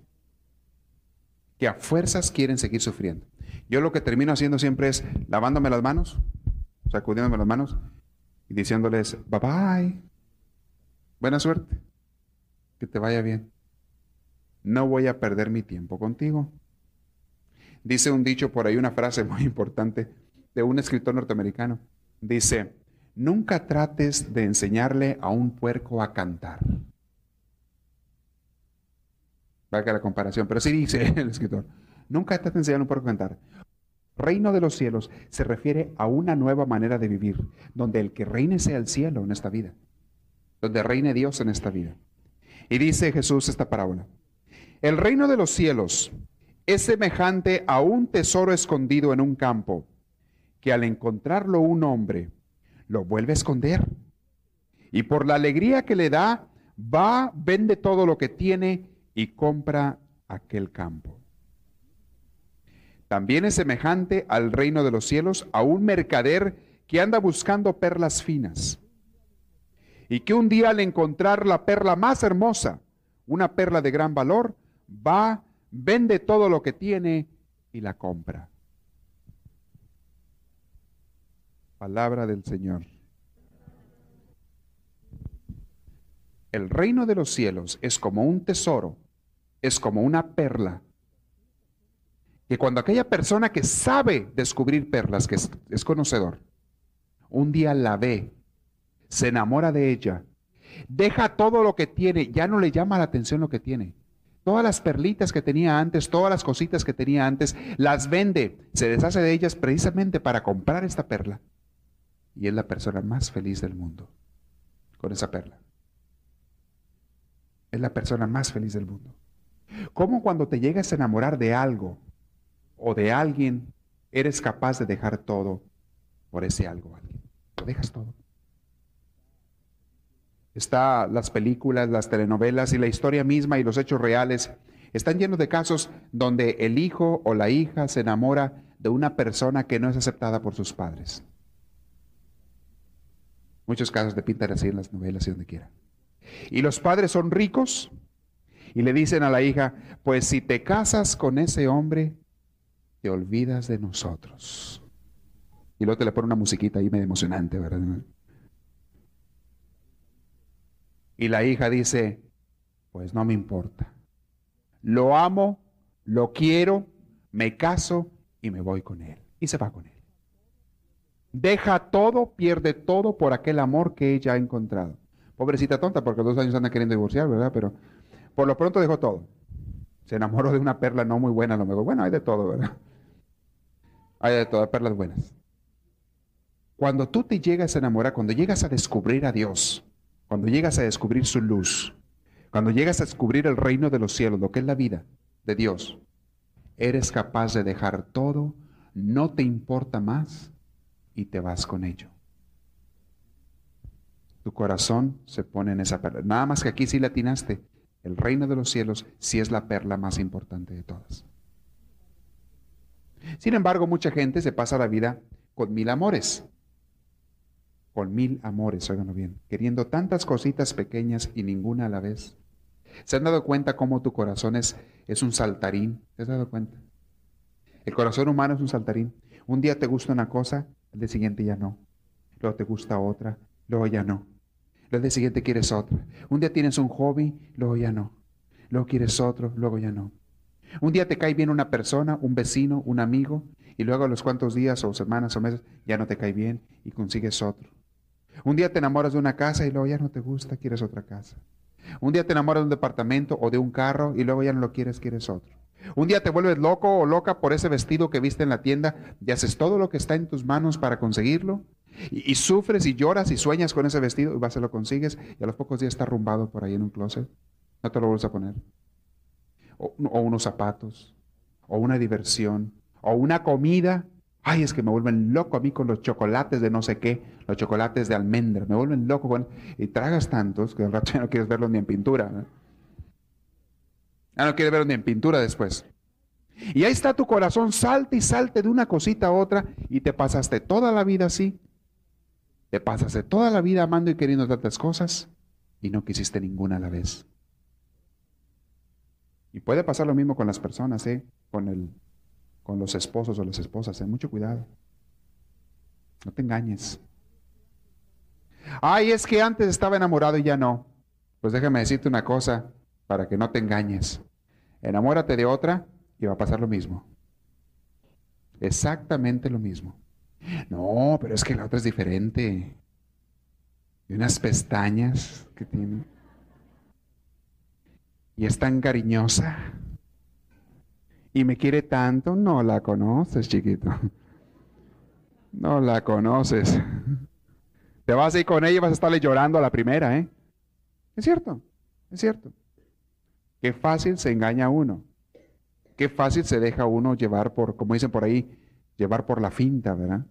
que a fuerzas quieren seguir sufriendo. Yo lo que termino haciendo siempre es lavándome las manos, sacudiéndome las manos y diciéndoles, bye bye, buena suerte, que te vaya bien. No voy a perder mi tiempo contigo. Dice un dicho por ahí, una frase muy (laughs) importante de un escritor norteamericano. Dice, nunca trates de enseñarle a un puerco a cantar. Valga la comparación, pero sí dice el escritor, nunca trates de enseñarle a un puerco a cantar. Reino de los cielos se refiere a una nueva manera de vivir, donde el que reine sea el cielo en esta vida, donde reine Dios en esta vida. Y dice Jesús esta parábola, el reino de los cielos es semejante a un tesoro escondido en un campo, que al encontrarlo un hombre, lo vuelve a esconder. Y por la alegría que le da, va, vende todo lo que tiene y compra aquel campo. También es semejante al reino de los cielos a un mercader que anda buscando perlas finas. Y que un día al encontrar la perla más hermosa, una perla de gran valor, va, vende todo lo que tiene y la compra. Palabra del Señor. El reino de los cielos es como un tesoro, es como una perla que cuando aquella persona que sabe descubrir perlas, que es, conocedor, un día la ve, se enamora de ella, deja todo lo que tiene, ya no le llama la atención lo que tiene. Todas las perlitas que tenía antes, todas las cositas que tenía antes, las vende, se deshace de ellas precisamente para comprar esta perla. Y es la persona más feliz del mundo con esa perla. Es la persona más feliz del mundo. ¿Cómo cuando te llegas a enamorar de algo, o de alguien, eres capaz de dejar todo por ese algo. Lo dejas todo. Está las películas, las telenovelas y la historia misma y los hechos reales están llenos de casos donde el hijo o la hija se enamora de una persona que no es aceptada por sus padres. Muchos casos de pintar así en las novelas y donde quiera. Y los padres son ricos y le dicen a la hija, pues si te casas con ese hombre, te olvidas de nosotros. Y luego te le pone una musiquita ahí medio emocionante, ¿verdad? Y la hija dice, pues no me importa. Lo amo, lo quiero, me caso y me voy con él. Y se va con él. Deja todo, pierde todo por aquel amor que ella ha encontrado. Pobrecita tonta, porque dos años anda queriendo divorciar, ¿verdad? Pero por lo pronto dejó todo. Se enamoró de una perla no muy buena, lo mejor. Bueno, hay de todo, ¿verdad? hay de todas perlas buenas. Cuando tú te llegas a enamorar, cuando llegas a descubrir a Dios, cuando llegas a descubrir su luz, cuando llegas a descubrir el reino de los cielos, lo que es la vida de Dios, eres capaz de dejar todo, no te importa más y te vas con ello. Tu corazón se pone en esa perla. Nada más que aquí sí le atinaste. El reino de los cielos sí es la perla más importante de todas. Sin embargo, mucha gente se pasa la vida con mil amores. Con mil amores, óiganlo bien, queriendo tantas cositas pequeñas y ninguna a la vez. ¿Se han dado cuenta cómo tu corazón es, es un saltarín? ¿Se han dado cuenta? El corazón humano es un saltarín. Un día te gusta una cosa, el día siguiente ya no. Luego te gusta otra, luego ya no. El día siguiente quieres otra. Un día tienes un hobby, luego ya no. Luego quieres otro, luego ya no. Un día te cae bien una persona, un vecino, un amigo, y luego a los cuantos días o semanas o meses ya no te cae bien y consigues otro. Un día te enamoras de una casa y luego ya no te gusta, quieres otra casa. Un día te enamoras de un departamento o de un carro y luego ya no lo quieres, quieres otro. Un día te vuelves loco o loca por ese vestido que viste en la tienda y haces todo lo que está en tus manos para conseguirlo. Y, sufres y lloras y sueñas con ese vestido y vas a lo consigues y a los pocos días está arrumbado por ahí en un closet. No te lo vuelves a poner o, unos zapatos, o una diversión, o una comida. Ay, es que me vuelven loco a mí con los chocolates de no sé qué, los chocolates de almendra, me vuelven loco. Y tragas tantos que al rato ya no quieres verlos ni en pintura. Ya no quieres verlos ni en pintura después. Y ahí está tu corazón, salte y salte de una cosita a otra y te pasaste toda la vida así. Te pasaste toda la vida amando y queriendo tantas cosas y no quisiste ninguna a la vez. Y puede pasar lo mismo con las personas, ¿eh? con, el, con los esposos o las esposas. Ten mucho cuidado. No te engañes. Ay, es que antes estaba enamorado y ya no. Pues déjame decirte una cosa para que no te engañes. Enamórate de otra y va a pasar lo mismo. Exactamente lo mismo. No, pero es que la otra es diferente. Y unas pestañas que tiene. Y es tan cariñosa. Y me quiere tanto. No la conoces, chiquito. No la conoces. Te vas a ir con ella y vas a estarle llorando a la primera, ¿eh? Es cierto, es cierto. Qué fácil se engaña uno. Qué fácil se deja uno llevar por, como dicen por ahí, llevar por la finta, ¿verdad?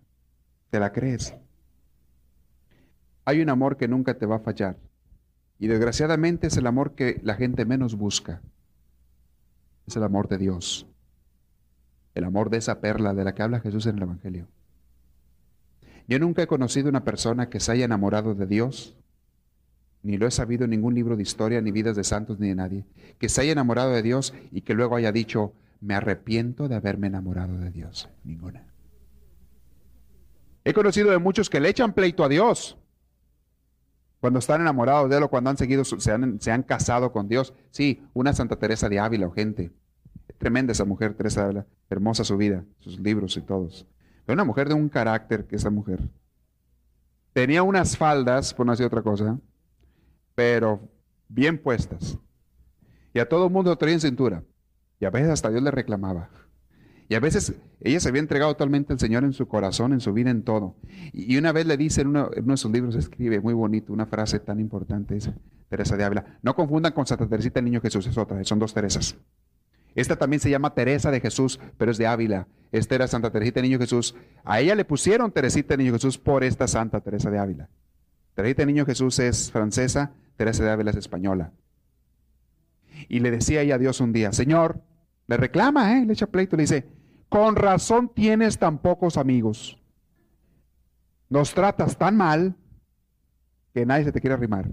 Te la crees. Hay un amor que nunca te va a fallar. Y desgraciadamente es el amor que la gente menos busca. Es el amor de Dios. El amor de esa perla de la que habla Jesús en el Evangelio. Yo nunca he conocido una persona que se haya enamorado de Dios, ni lo he sabido en ningún libro de historia, ni vidas de santos, ni de nadie, que se haya enamorado de Dios y que luego haya dicho, me arrepiento de haberme enamorado de Dios. Ninguna. He conocido de muchos que le echan pleito a Dios cuando están enamorados de Él o cuando han seguido, se han, se han casado con Dios. Sí, una Santa Teresa de Ávila o gente. Tremenda esa mujer, Teresa de Ávila. Hermosa su vida, sus libros y todos una mujer de un carácter que esa mujer. Tenía unas faldas, por no decir otra cosa, pero bien puestas. Y a todo el mundo lo traía en cintura. Y a veces hasta Dios le reclamaba. Y a veces ella se había entregado totalmente al Señor en su corazón, en su vida, en todo. Y una vez le dice en uno, de sus libros, escribe muy bonito, una frase tan importante, dice Teresa de Ávila. No confundan con Santa Teresita el Niño Jesús, es otra, son dos Teresas. Esta también se llama Teresa de Jesús, pero es de Ávila. Esta era Santa Teresita de Niño Jesús. A ella le pusieron Teresita de Niño Jesús por esta Santa Teresa de Ávila. Teresita de Niño Jesús es francesa, Teresa de Ávila es española. Y le decía ella a Dios un día, Señor, le reclama, ¿eh? le echa pleito, le dice, con razón tienes tan pocos amigos. Nos tratas tan mal que nadie se te quiere arrimar.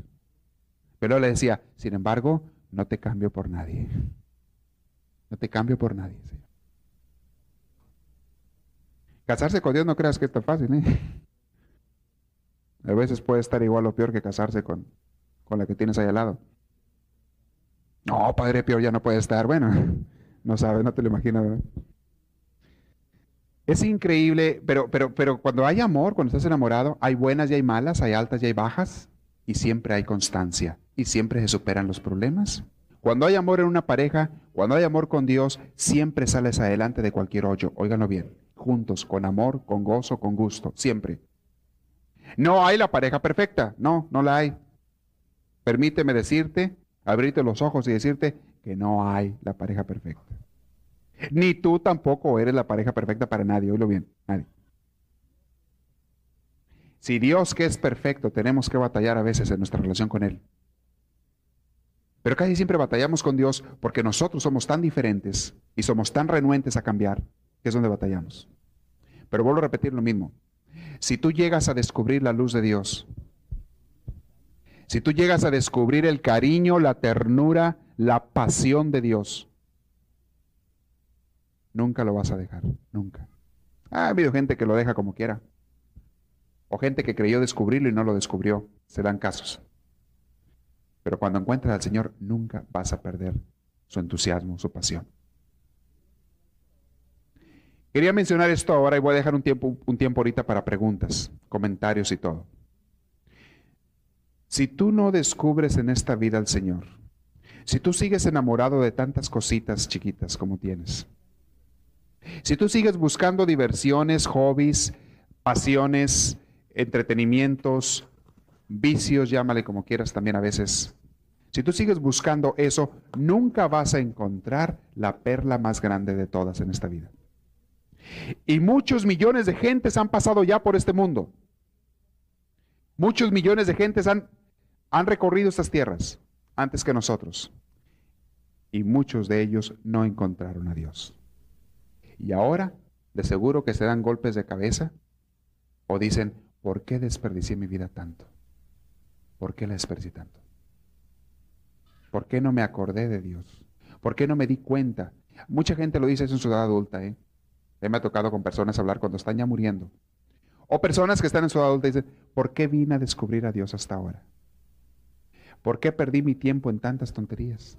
Pero le decía, sin embargo, no te cambio por nadie. No te cambio por nadie, Señor. Casarse con Dios no creas que es tan fácil, ¿eh? A veces puede estar igual o peor que casarse con, con la que tienes ahí al lado. No, padre, peor ya no puede estar. Bueno, (laughs) no sabes, no te lo imaginas. Es increíble, pero, pero, pero cuando hay amor, cuando estás enamorado, hay buenas y hay malas, hay altas y hay bajas, y siempre hay constancia, y siempre se superan los problemas. Cuando hay amor en una pareja, cuando hay amor con Dios, siempre sales adelante de cualquier hoyo. Óiganlo bien, juntos, con amor, con gozo, con gusto, siempre. No hay la pareja perfecta, no, no la hay. Permíteme decirte, abrirte los ojos y decirte que no hay la pareja perfecta. Ni tú tampoco eres la pareja perfecta para nadie, oílo bien, nadie. Si Dios que es perfecto, tenemos que batallar a veces en nuestra relación con Él. Pero casi siempre batallamos con Dios porque nosotros somos tan diferentes y somos tan renuentes a cambiar, que es donde batallamos. Pero vuelvo a repetir lo mismo. Si tú llegas a descubrir la luz de Dios, si tú llegas a descubrir el cariño, la ternura, la pasión de Dios, nunca lo vas a dejar, nunca. Ha habido gente que lo deja como quiera. O gente que creyó descubrirlo y no lo descubrió. Se dan casos. Pero cuando encuentres al Señor, nunca vas a perder su entusiasmo, su pasión. Quería mencionar esto ahora y voy a dejar un tiempo, un tiempo ahorita para preguntas, comentarios y todo. Si tú no descubres en esta vida al Señor, si tú sigues enamorado de tantas cositas chiquitas como tienes, si tú sigues buscando diversiones, hobbies, pasiones, entretenimientos, vicios, llámale como quieras también a veces. Si tú sigues buscando eso, nunca vas a encontrar la perla más grande de todas en esta vida. Y muchos millones de gentes han pasado ya por este mundo. Muchos millones de gentes han, han recorrido estas tierras antes que nosotros. Y muchos de ellos no encontraron a Dios. Y ahora, de seguro que se dan golpes de cabeza o dicen, ¿por qué desperdicié mi vida tanto? ¿Por qué la desperdicié tanto? ¿Por qué no me acordé de Dios? ¿Por qué no me di cuenta? Mucha gente lo dice eso en su edad adulta. ¿eh? Me ha tocado con personas hablar cuando están ya muriendo. O personas que están en su edad adulta dicen, ¿por qué vine a descubrir a Dios hasta ahora? ¿Por qué perdí mi tiempo en tantas tonterías?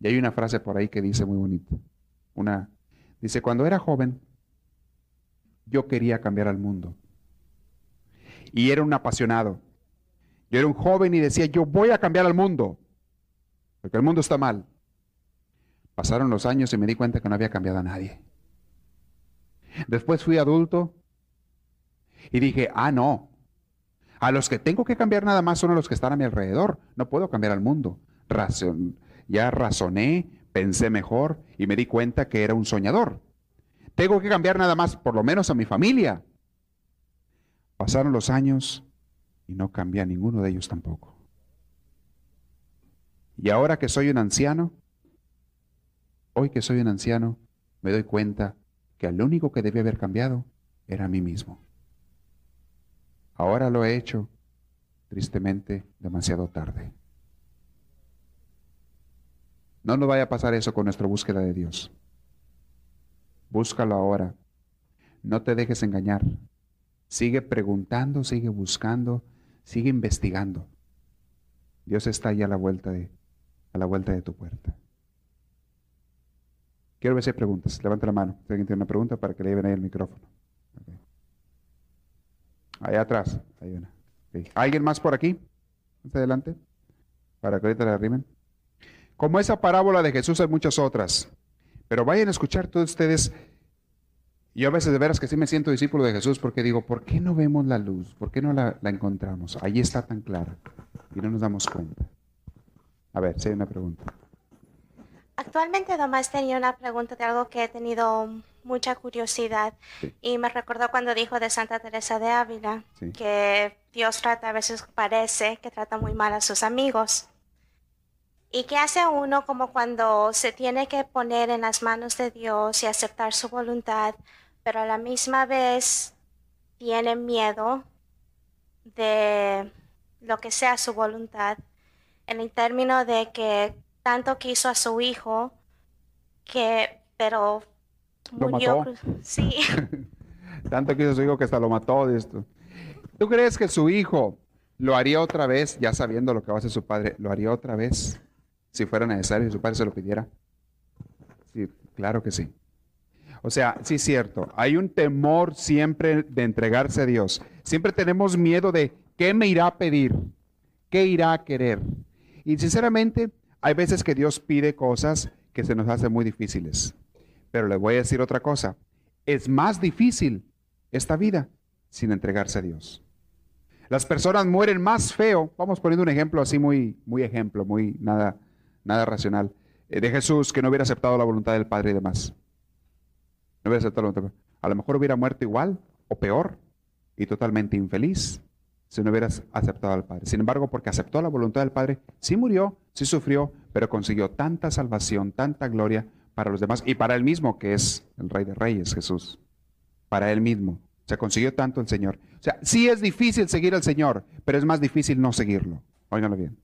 Y hay una frase por ahí que dice muy bonita. Una, dice, cuando era joven, yo quería cambiar al mundo. Y era un apasionado. Yo era un joven y decía, yo voy a cambiar al mundo, porque el mundo está mal. Pasaron los años y me di cuenta que no había cambiado a nadie. Después fui adulto y dije, ah, no, a los que tengo que cambiar nada más son a los que están a mi alrededor. No puedo cambiar al mundo. ya razoné, pensé mejor y me di cuenta que era un soñador. Tengo que cambiar nada más, por lo menos a mi familia. Pasaron los años y no cambié a ninguno de ellos tampoco. Y ahora que soy un anciano, hoy que soy un anciano, me doy cuenta que el único que debía haber cambiado era a mí mismo. Ahora lo he hecho, tristemente, demasiado tarde. No nos vaya a pasar eso con nuestra búsqueda de Dios. Búscalo ahora. No te dejes engañar. Sigue preguntando, sigue buscando, sigue investigando. Dios está ahí a la vuelta de, a la vuelta de tu puerta. Quiero ver si hay preguntas. Levanta la mano. Si alguien tiene una pregunta para que le lleven ahí el micrófono. Allá atrás. Hay una. ¿Alguien más por aquí? Más adelante. Para que ahorita le arrimen. Como esa parábola de Jesús hay muchas otras. Pero vayan a escuchar todos ustedes. Yo a veces de veras que sí me siento discípulo de Jesús porque digo, ¿por qué no vemos la luz? ¿Por qué no la, encontramos? Ahí está tan clara y no nos damos cuenta. A ver, si hay una pregunta. Actualmente Tomás tenía una pregunta de algo que he tenido mucha curiosidad. Y me recordó cuando dijo de Santa Teresa de Ávila que Dios trata a veces parece que trata muy mal a sus amigos. ¿Y qué hace uno como cuando se tiene que poner en las manos de Dios y aceptar su voluntad, pero a la misma vez tiene miedo de lo que sea su voluntad, en el término de que tanto quiso a su hijo que, pero murió. Sí. (laughs) tanto quiso su hijo que hasta lo mató de esto. ¿Tú crees que su hijo lo haría otra vez, ya sabiendo lo que va a hacer su padre, lo haría otra vez? si fuera necesario, si su padre se lo pidiera. Sí, claro que sí. O sea, sí es cierto, hay un temor siempre de entregarse a Dios. Siempre tenemos miedo de qué me irá a pedir, qué irá a querer. Y sinceramente, hay veces que Dios pide cosas que se nos hacen muy difíciles. Pero le voy a decir otra cosa, es más difícil esta vida sin entregarse a Dios. Las personas mueren más feo, vamos poniendo un ejemplo así muy, muy ejemplo, muy nada, nada racional, eh, de Jesús que no hubiera aceptado la voluntad del Padre y demás. No hubiera aceptado la voluntad. A lo mejor hubiera muerto igual o peor y totalmente infeliz si no hubieras aceptado al Padre. Sin embargo, porque aceptó la voluntad del Padre, sí murió, sí sufrió, pero consiguió tanta salvación, tanta gloria para los demás y para él mismo, que es el Rey de Reyes, Jesús. Para él mismo. Se consiguió tanto el Señor. O sea, sí es difícil seguir al Señor, pero es más difícil no seguirlo. Óiganlo bien.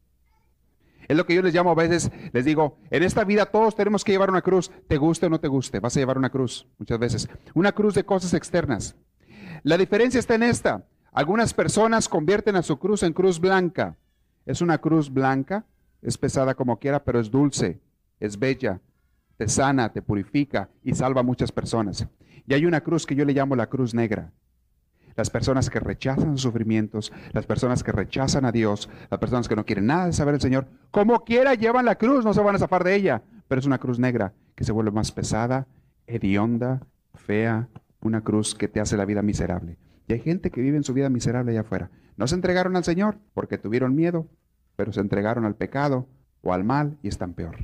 Es lo que yo les llamo a veces, les digo, en esta vida todos tenemos que llevar una cruz, te guste o no te guste, vas a llevar una cruz muchas veces. Una cruz de cosas externas. La diferencia está en esta. Algunas personas convierten a su cruz en cruz blanca. Es una cruz blanca, es pesada como quiera, pero es dulce, es bella, te sana, te purifica y salva a muchas personas. Y hay una cruz que yo le llamo la cruz negra las personas que rechazan sus sufrimientos, las personas que rechazan a Dios, las personas que no quieren nada de saber del Señor, como quiera llevan la cruz, no se van a zafar de ella, pero es una cruz negra que se vuelve más pesada, hedionda, fea, una cruz que te hace la vida miserable. Y hay gente que vive en su vida miserable allá afuera. No se entregaron al Señor porque tuvieron miedo, pero se entregaron al pecado o al mal y están peor.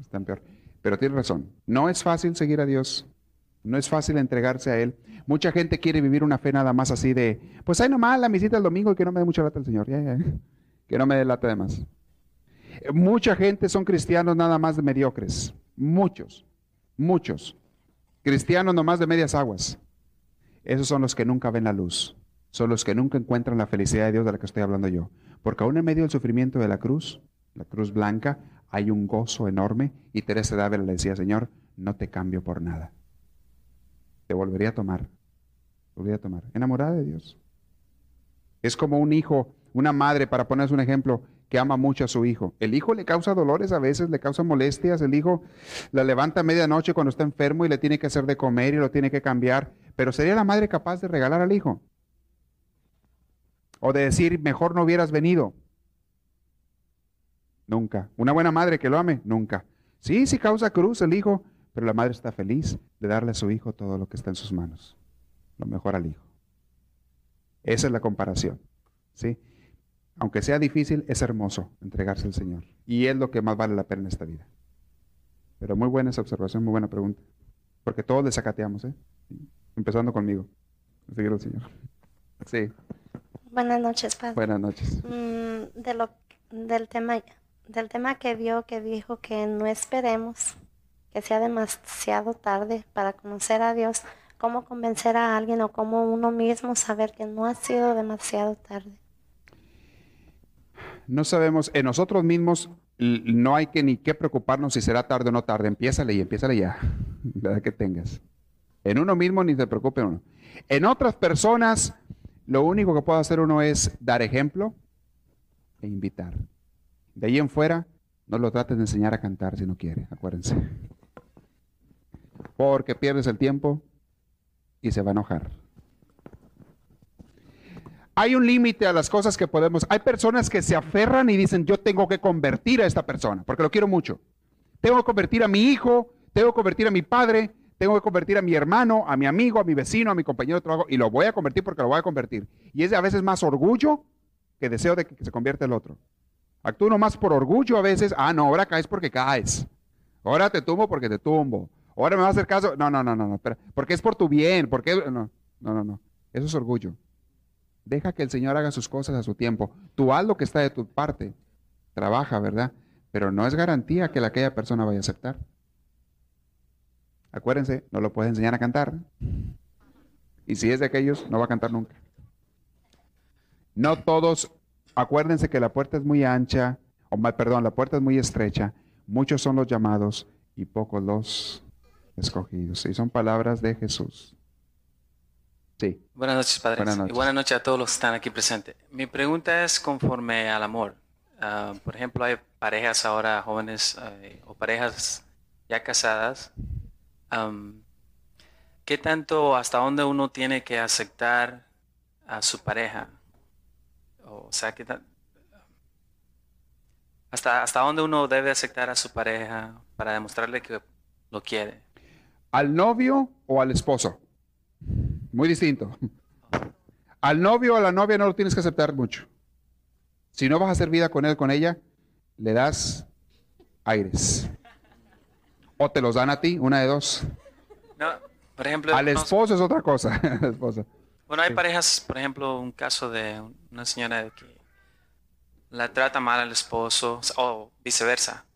Están peor. Pero tiene razón, no es fácil seguir a Dios. No es fácil entregarse a Él. Mucha gente quiere vivir una fe nada más así de, pues hay nomás la visita el domingo y que no me dé mucha lata el Señor. Que no me dé lata de más. Mucha gente son cristianos nada más de mediocres. Muchos, muchos. Cristianos nomás de medias aguas. Esos son los que nunca ven la luz. Son los que nunca encuentran la felicidad de Dios de la que estoy hablando yo. Porque aún en medio del sufrimiento de la cruz, la cruz blanca, hay un gozo enorme y Teresa de Ávila le decía, Señor, no te cambio por nada. Te volvería a tomar. Volvería a tomar. Enamorada de Dios. Es como un hijo, una madre, para ponerse un ejemplo, que ama mucho a su hijo. El hijo le causa dolores a veces, le causa molestias. El hijo la levanta a medianoche cuando está enfermo y le tiene que hacer de comer y lo tiene que cambiar. Pero ¿sería la madre capaz de regalar al hijo? O de decir, mejor no hubieras venido. Nunca. Una buena madre que lo ame, nunca. Sí, sí causa cruz el hijo, pero la madre está feliz de darle a su hijo todo lo que está en sus manos. Lo mejor al hijo. Esa es la comparación. ¿sí? Aunque sea difícil, es hermoso entregarse al Señor. Y es lo que más vale la pena en esta vida. Pero muy buena esa observación, muy buena pregunta. Porque todos desacateamos, ¿eh? Empezando conmigo. Seguir al Señor. Sí. Buenas noches, Padre. Buenas noches. Mm, de lo, del, tema, del tema que vio, que dijo que no esperemos que sea demasiado tarde para conocer a Dios, cómo convencer a alguien o cómo uno mismo saber que no ha sido demasiado tarde. No sabemos, en nosotros mismos no hay que ni qué preocuparnos si será tarde o no tarde. Empiézale y empiézale ya, (laughs) la edad que tengas. En uno mismo ni se preocupe uno. En otras personas, lo único que puede hacer uno es dar ejemplo e invitar. De ahí en fuera, no lo trates de enseñar a cantar si no quiere, acuérdense. Porque pierdes el tiempo y se va a enojar. Hay un límite a las cosas que podemos. Hay personas que se aferran y dicen, yo tengo que convertir a esta persona, porque lo quiero mucho. Tengo que convertir a mi hijo, tengo que convertir a mi padre, tengo que convertir a mi hermano, a mi amigo, a mi vecino, a mi compañero de trabajo, y lo voy a convertir porque lo voy a convertir. Y es a veces más orgullo que deseo de que se convierta el otro. Actúo más por orgullo a veces. Ah, no, ahora caes porque caes. Ahora te tumbo porque te tumbo. Ahora me va a hacer caso. No, no, no, no, no. Porque es por tu bien. Porque no, no, no, no. Eso es orgullo. Deja que el Señor haga sus cosas a su tiempo. Tú haz lo que está de tu parte. Trabaja, ¿verdad? Pero no es garantía que la aquella persona vaya a aceptar. Acuérdense, no lo puedes enseñar a cantar. Y si es de aquellos, no va a cantar nunca. No todos, acuérdense que la puerta es muy ancha, o perdón, la puerta es muy estrecha. Muchos son los llamados y pocos los escogidos. Y son palabras de Jesús. Sí. Buenas noches, padres. Buenas noches. Y buenas noches a todos los que están aquí presentes. Mi pregunta es conforme al amor. Ah, por ejemplo, hay parejas ahora jóvenes eh, o parejas ya casadas. ¿Qué tanto, hasta dónde uno tiene que aceptar a su pareja? O sea, ¿qué hasta, ¿hasta dónde uno debe aceptar a su pareja para demostrarle que lo quiere? ¿Al novio o al esposo? Muy distinto. Al novio o a la novia no lo tienes que aceptar mucho. Si no vas a hacer vida con él, con ella, le das aires. O te los dan a ti, una de dos. No, por ejemplo. Al esposo es otra cosa. (laughs) Bueno, hay parejas, por ejemplo, un caso de una señora que la trata mal al esposo, o viceversa.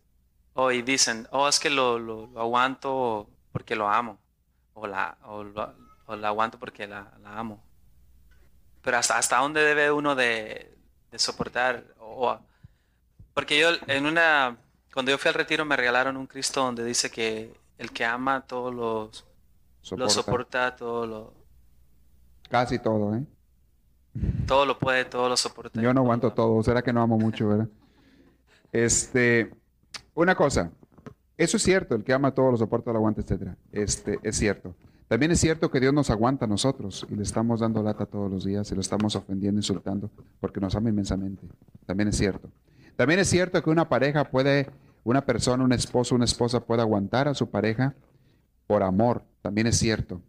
O y dicen, oh, es que lo, lo, aguanto porque lo amo. O la, o o la aguanto porque la, amo. Pero hasta, hasta dónde debe uno de, soportar. O, porque yo en una, cuando yo fui al retiro me regalaron un Cristo donde dice que el que ama todos los soporta. lo soporta, todo lo... Casi todo, ¿eh? Todo lo puede, todo lo soporta. Yo no aguanto todo, será que no amo mucho, ¿verdad? Este, una cosa, eso es cierto, el que ama todo lo soporta, lo aguanta, etcétera. Este, es cierto. También es cierto que Dios nos aguanta a nosotros y le estamos dando lata todos los días y lo estamos ofendiendo, insultando, porque nos ama inmensamente. También es cierto. También es cierto que una pareja puede, una persona, un esposo, una esposa puede aguantar a su pareja por amor. También es cierto.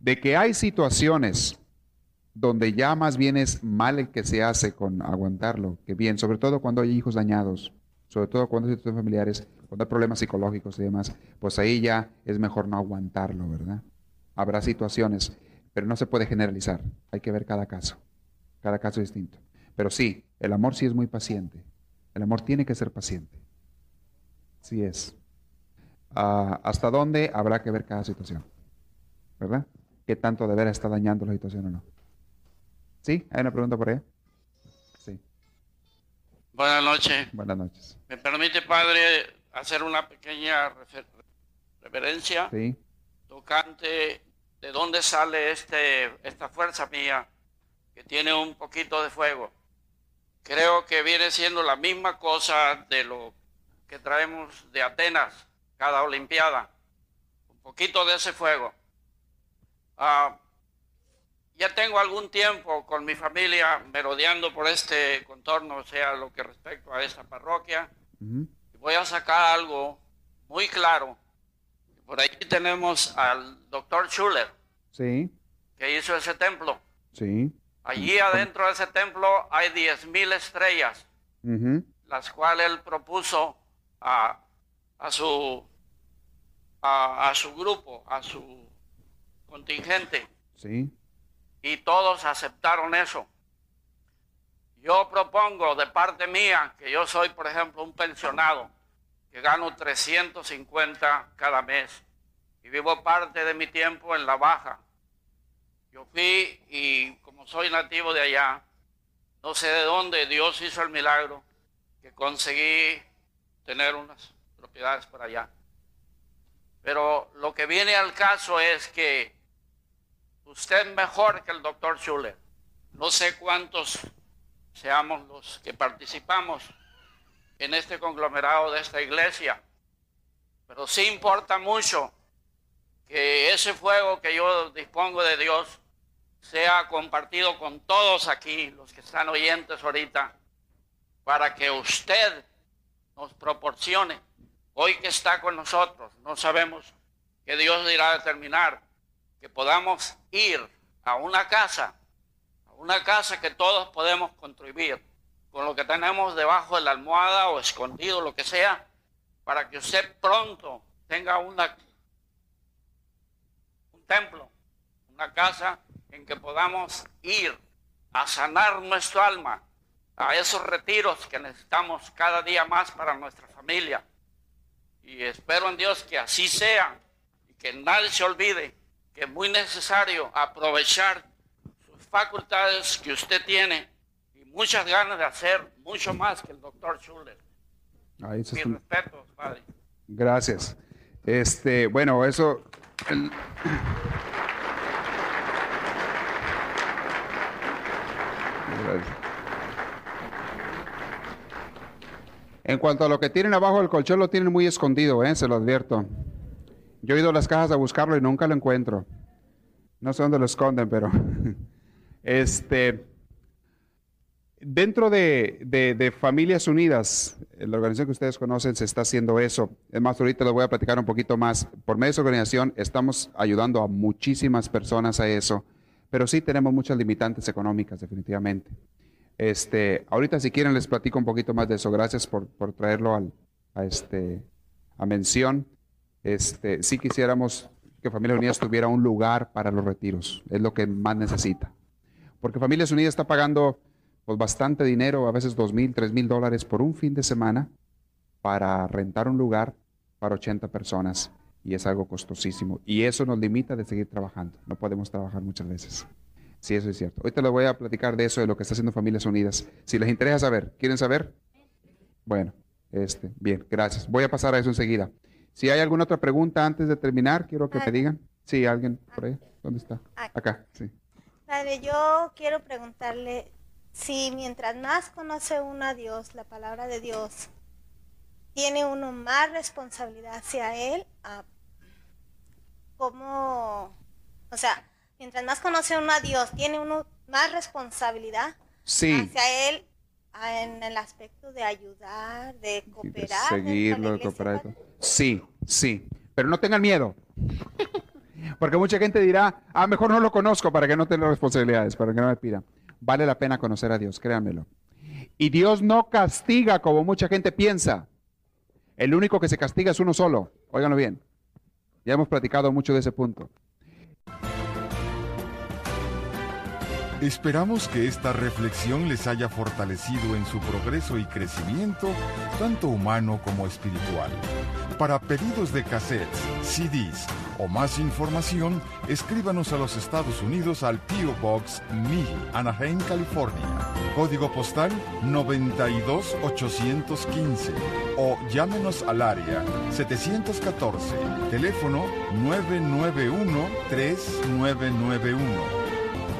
De que hay situaciones donde ya más bien es mal el que se hace con aguantarlo que bien, sobre todo cuando hay hijos dañados, sobre todo cuando hay situaciones familiares, cuando hay problemas psicológicos y demás, pues ahí ya es mejor no aguantarlo, ¿verdad? Habrá situaciones, pero no se puede generalizar. Hay que ver cada caso. Cada caso es distinto. Pero sí, el amor sí es muy paciente. El amor tiene que ser paciente. Sí es. Ah, ¿Hasta dónde habrá que ver cada situación? ¿Verdad? ¿Qué tanto de veras está dañando la situación o no? ¿Sí? ¿Hay una pregunta por ahí? Sí. Buenas noches. Buenas noches. ¿Me permite, Padre, hacer una pequeña reverencia? Sí. Tocante de dónde sale este, esta fuerza mía que tiene un poquito de fuego. Creo que viene siendo la misma cosa de lo que traemos de Atenas cada Olimpiada. Un poquito de ese fuego. Ah, ya tengo algún tiempo con mi familia merodeando por este contorno, o sea, lo que respecto a esta parroquia. Voy a sacar algo muy claro. Por ahí tenemos al doctor Schuller. Sí. Que hizo ese templo. Sí. Allí adentro de ese templo hay 10.000 estrellas, las cuales él propuso a, a su, a, su grupo, a su contingente. Sí. Y todos aceptaron eso. Yo propongo de parte mía, que yo soy, por ejemplo, un pensionado, que gano 350 cada mes y vivo parte de mi tiempo en la baja. Yo fui y como soy nativo de allá, no sé de dónde Dios hizo el milagro que conseguí tener unas propiedades por allá. Pero lo que viene al caso es que usted mejor que el doctor Schuller. No sé cuántos seamos los que participamos en este conglomerado de esta iglesia, pero sí importa mucho que ese fuego que yo dispongo de Dios sea compartido con todos aquí, los que están oyentes ahorita, para que usted nos proporcione, hoy que está con nosotros, no sabemos que Dios dirá determinar, que podamos ir a una casa, a una casa que todos podemos contribuir, con lo que tenemos debajo de la almohada o escondido, lo que sea, para que usted pronto tenga una, un templo, una casa en que podamos ir a sanar nuestro alma, a esos retiros que necesitamos cada día más para nuestra familia. Y espero en Dios que así sea y que nadie se olvide que es muy necesario aprovechar sus facultades que usted tiene y muchas ganas de hacer mucho más que el doctor Schuller. Ahí Mi respeto, padre. Gracias. Este, bueno, eso. En cuanto a lo que tienen abajo del colchón, lo tienen muy escondido, ¿eh? se lo advierto. Yo he ido a las cajas a buscarlo y nunca lo encuentro. No sé dónde lo esconden, pero... (laughs) este, dentro de, Familias Unidas, la organización que ustedes conocen, se está haciendo eso. Es más, ahorita les voy a platicar un poquito más. Por medio de esa organización estamos ayudando a muchísimas personas a eso, pero sí tenemos muchas limitantes económicas, definitivamente. Este, ahorita si quieren les platico un poquito más de eso. Gracias por, traerlo al, a, este, a mención. Este, si quisiéramos que Familias Unidas tuviera un lugar para los retiros. Es lo que más necesita. Porque Familias Unidas está pagando pues, bastante dinero, a veces dos mil, tres mil dólares por un fin de semana para rentar un lugar para 80 personas. Y es algo costosísimo. Y eso nos limita de seguir trabajando. No podemos trabajar muchas veces. Sí, eso es cierto. Ahorita les voy a platicar de eso, de lo que está haciendo Familias Unidas. Si les interesa saber, ¿quieren saber? Bueno, este, bien, gracias. Voy a pasar a eso enseguida. Si hay alguna otra pregunta antes de terminar, quiero que me digan. Sí, alguien por ahí. ¿Dónde está? Acá, sí. Padre, yo quiero preguntarle si mientras más conoce uno a Dios, la palabra de Dios, tiene uno más responsabilidad hacia Él, ¿cómo, o sea, mientras más conoce uno a Dios, tiene uno más responsabilidad hacia Él en el aspecto de ayudar, de cooperar. seguirlo, de cooperar. Sí, sí, pero no tengan miedo. (laughs) Porque mucha gente dirá, ah, mejor no lo conozco para que no tenga responsabilidades, para que no me pida. Vale la pena conocer a Dios, créanmelo. Y Dios no castiga como mucha gente piensa. El único que se castiga es uno solo. Óiganlo bien. Ya hemos platicado mucho de ese punto. Esperamos que esta reflexión les haya fortalecido en su progreso y crecimiento, tanto humano como espiritual. Para pedidos de cassettes, CDs o más información, escríbanos a los Estados Unidos al P.O. Box 1000, Anaheim, California. Código postal 92815 o llámenos al área 714, teléfono 991-3991.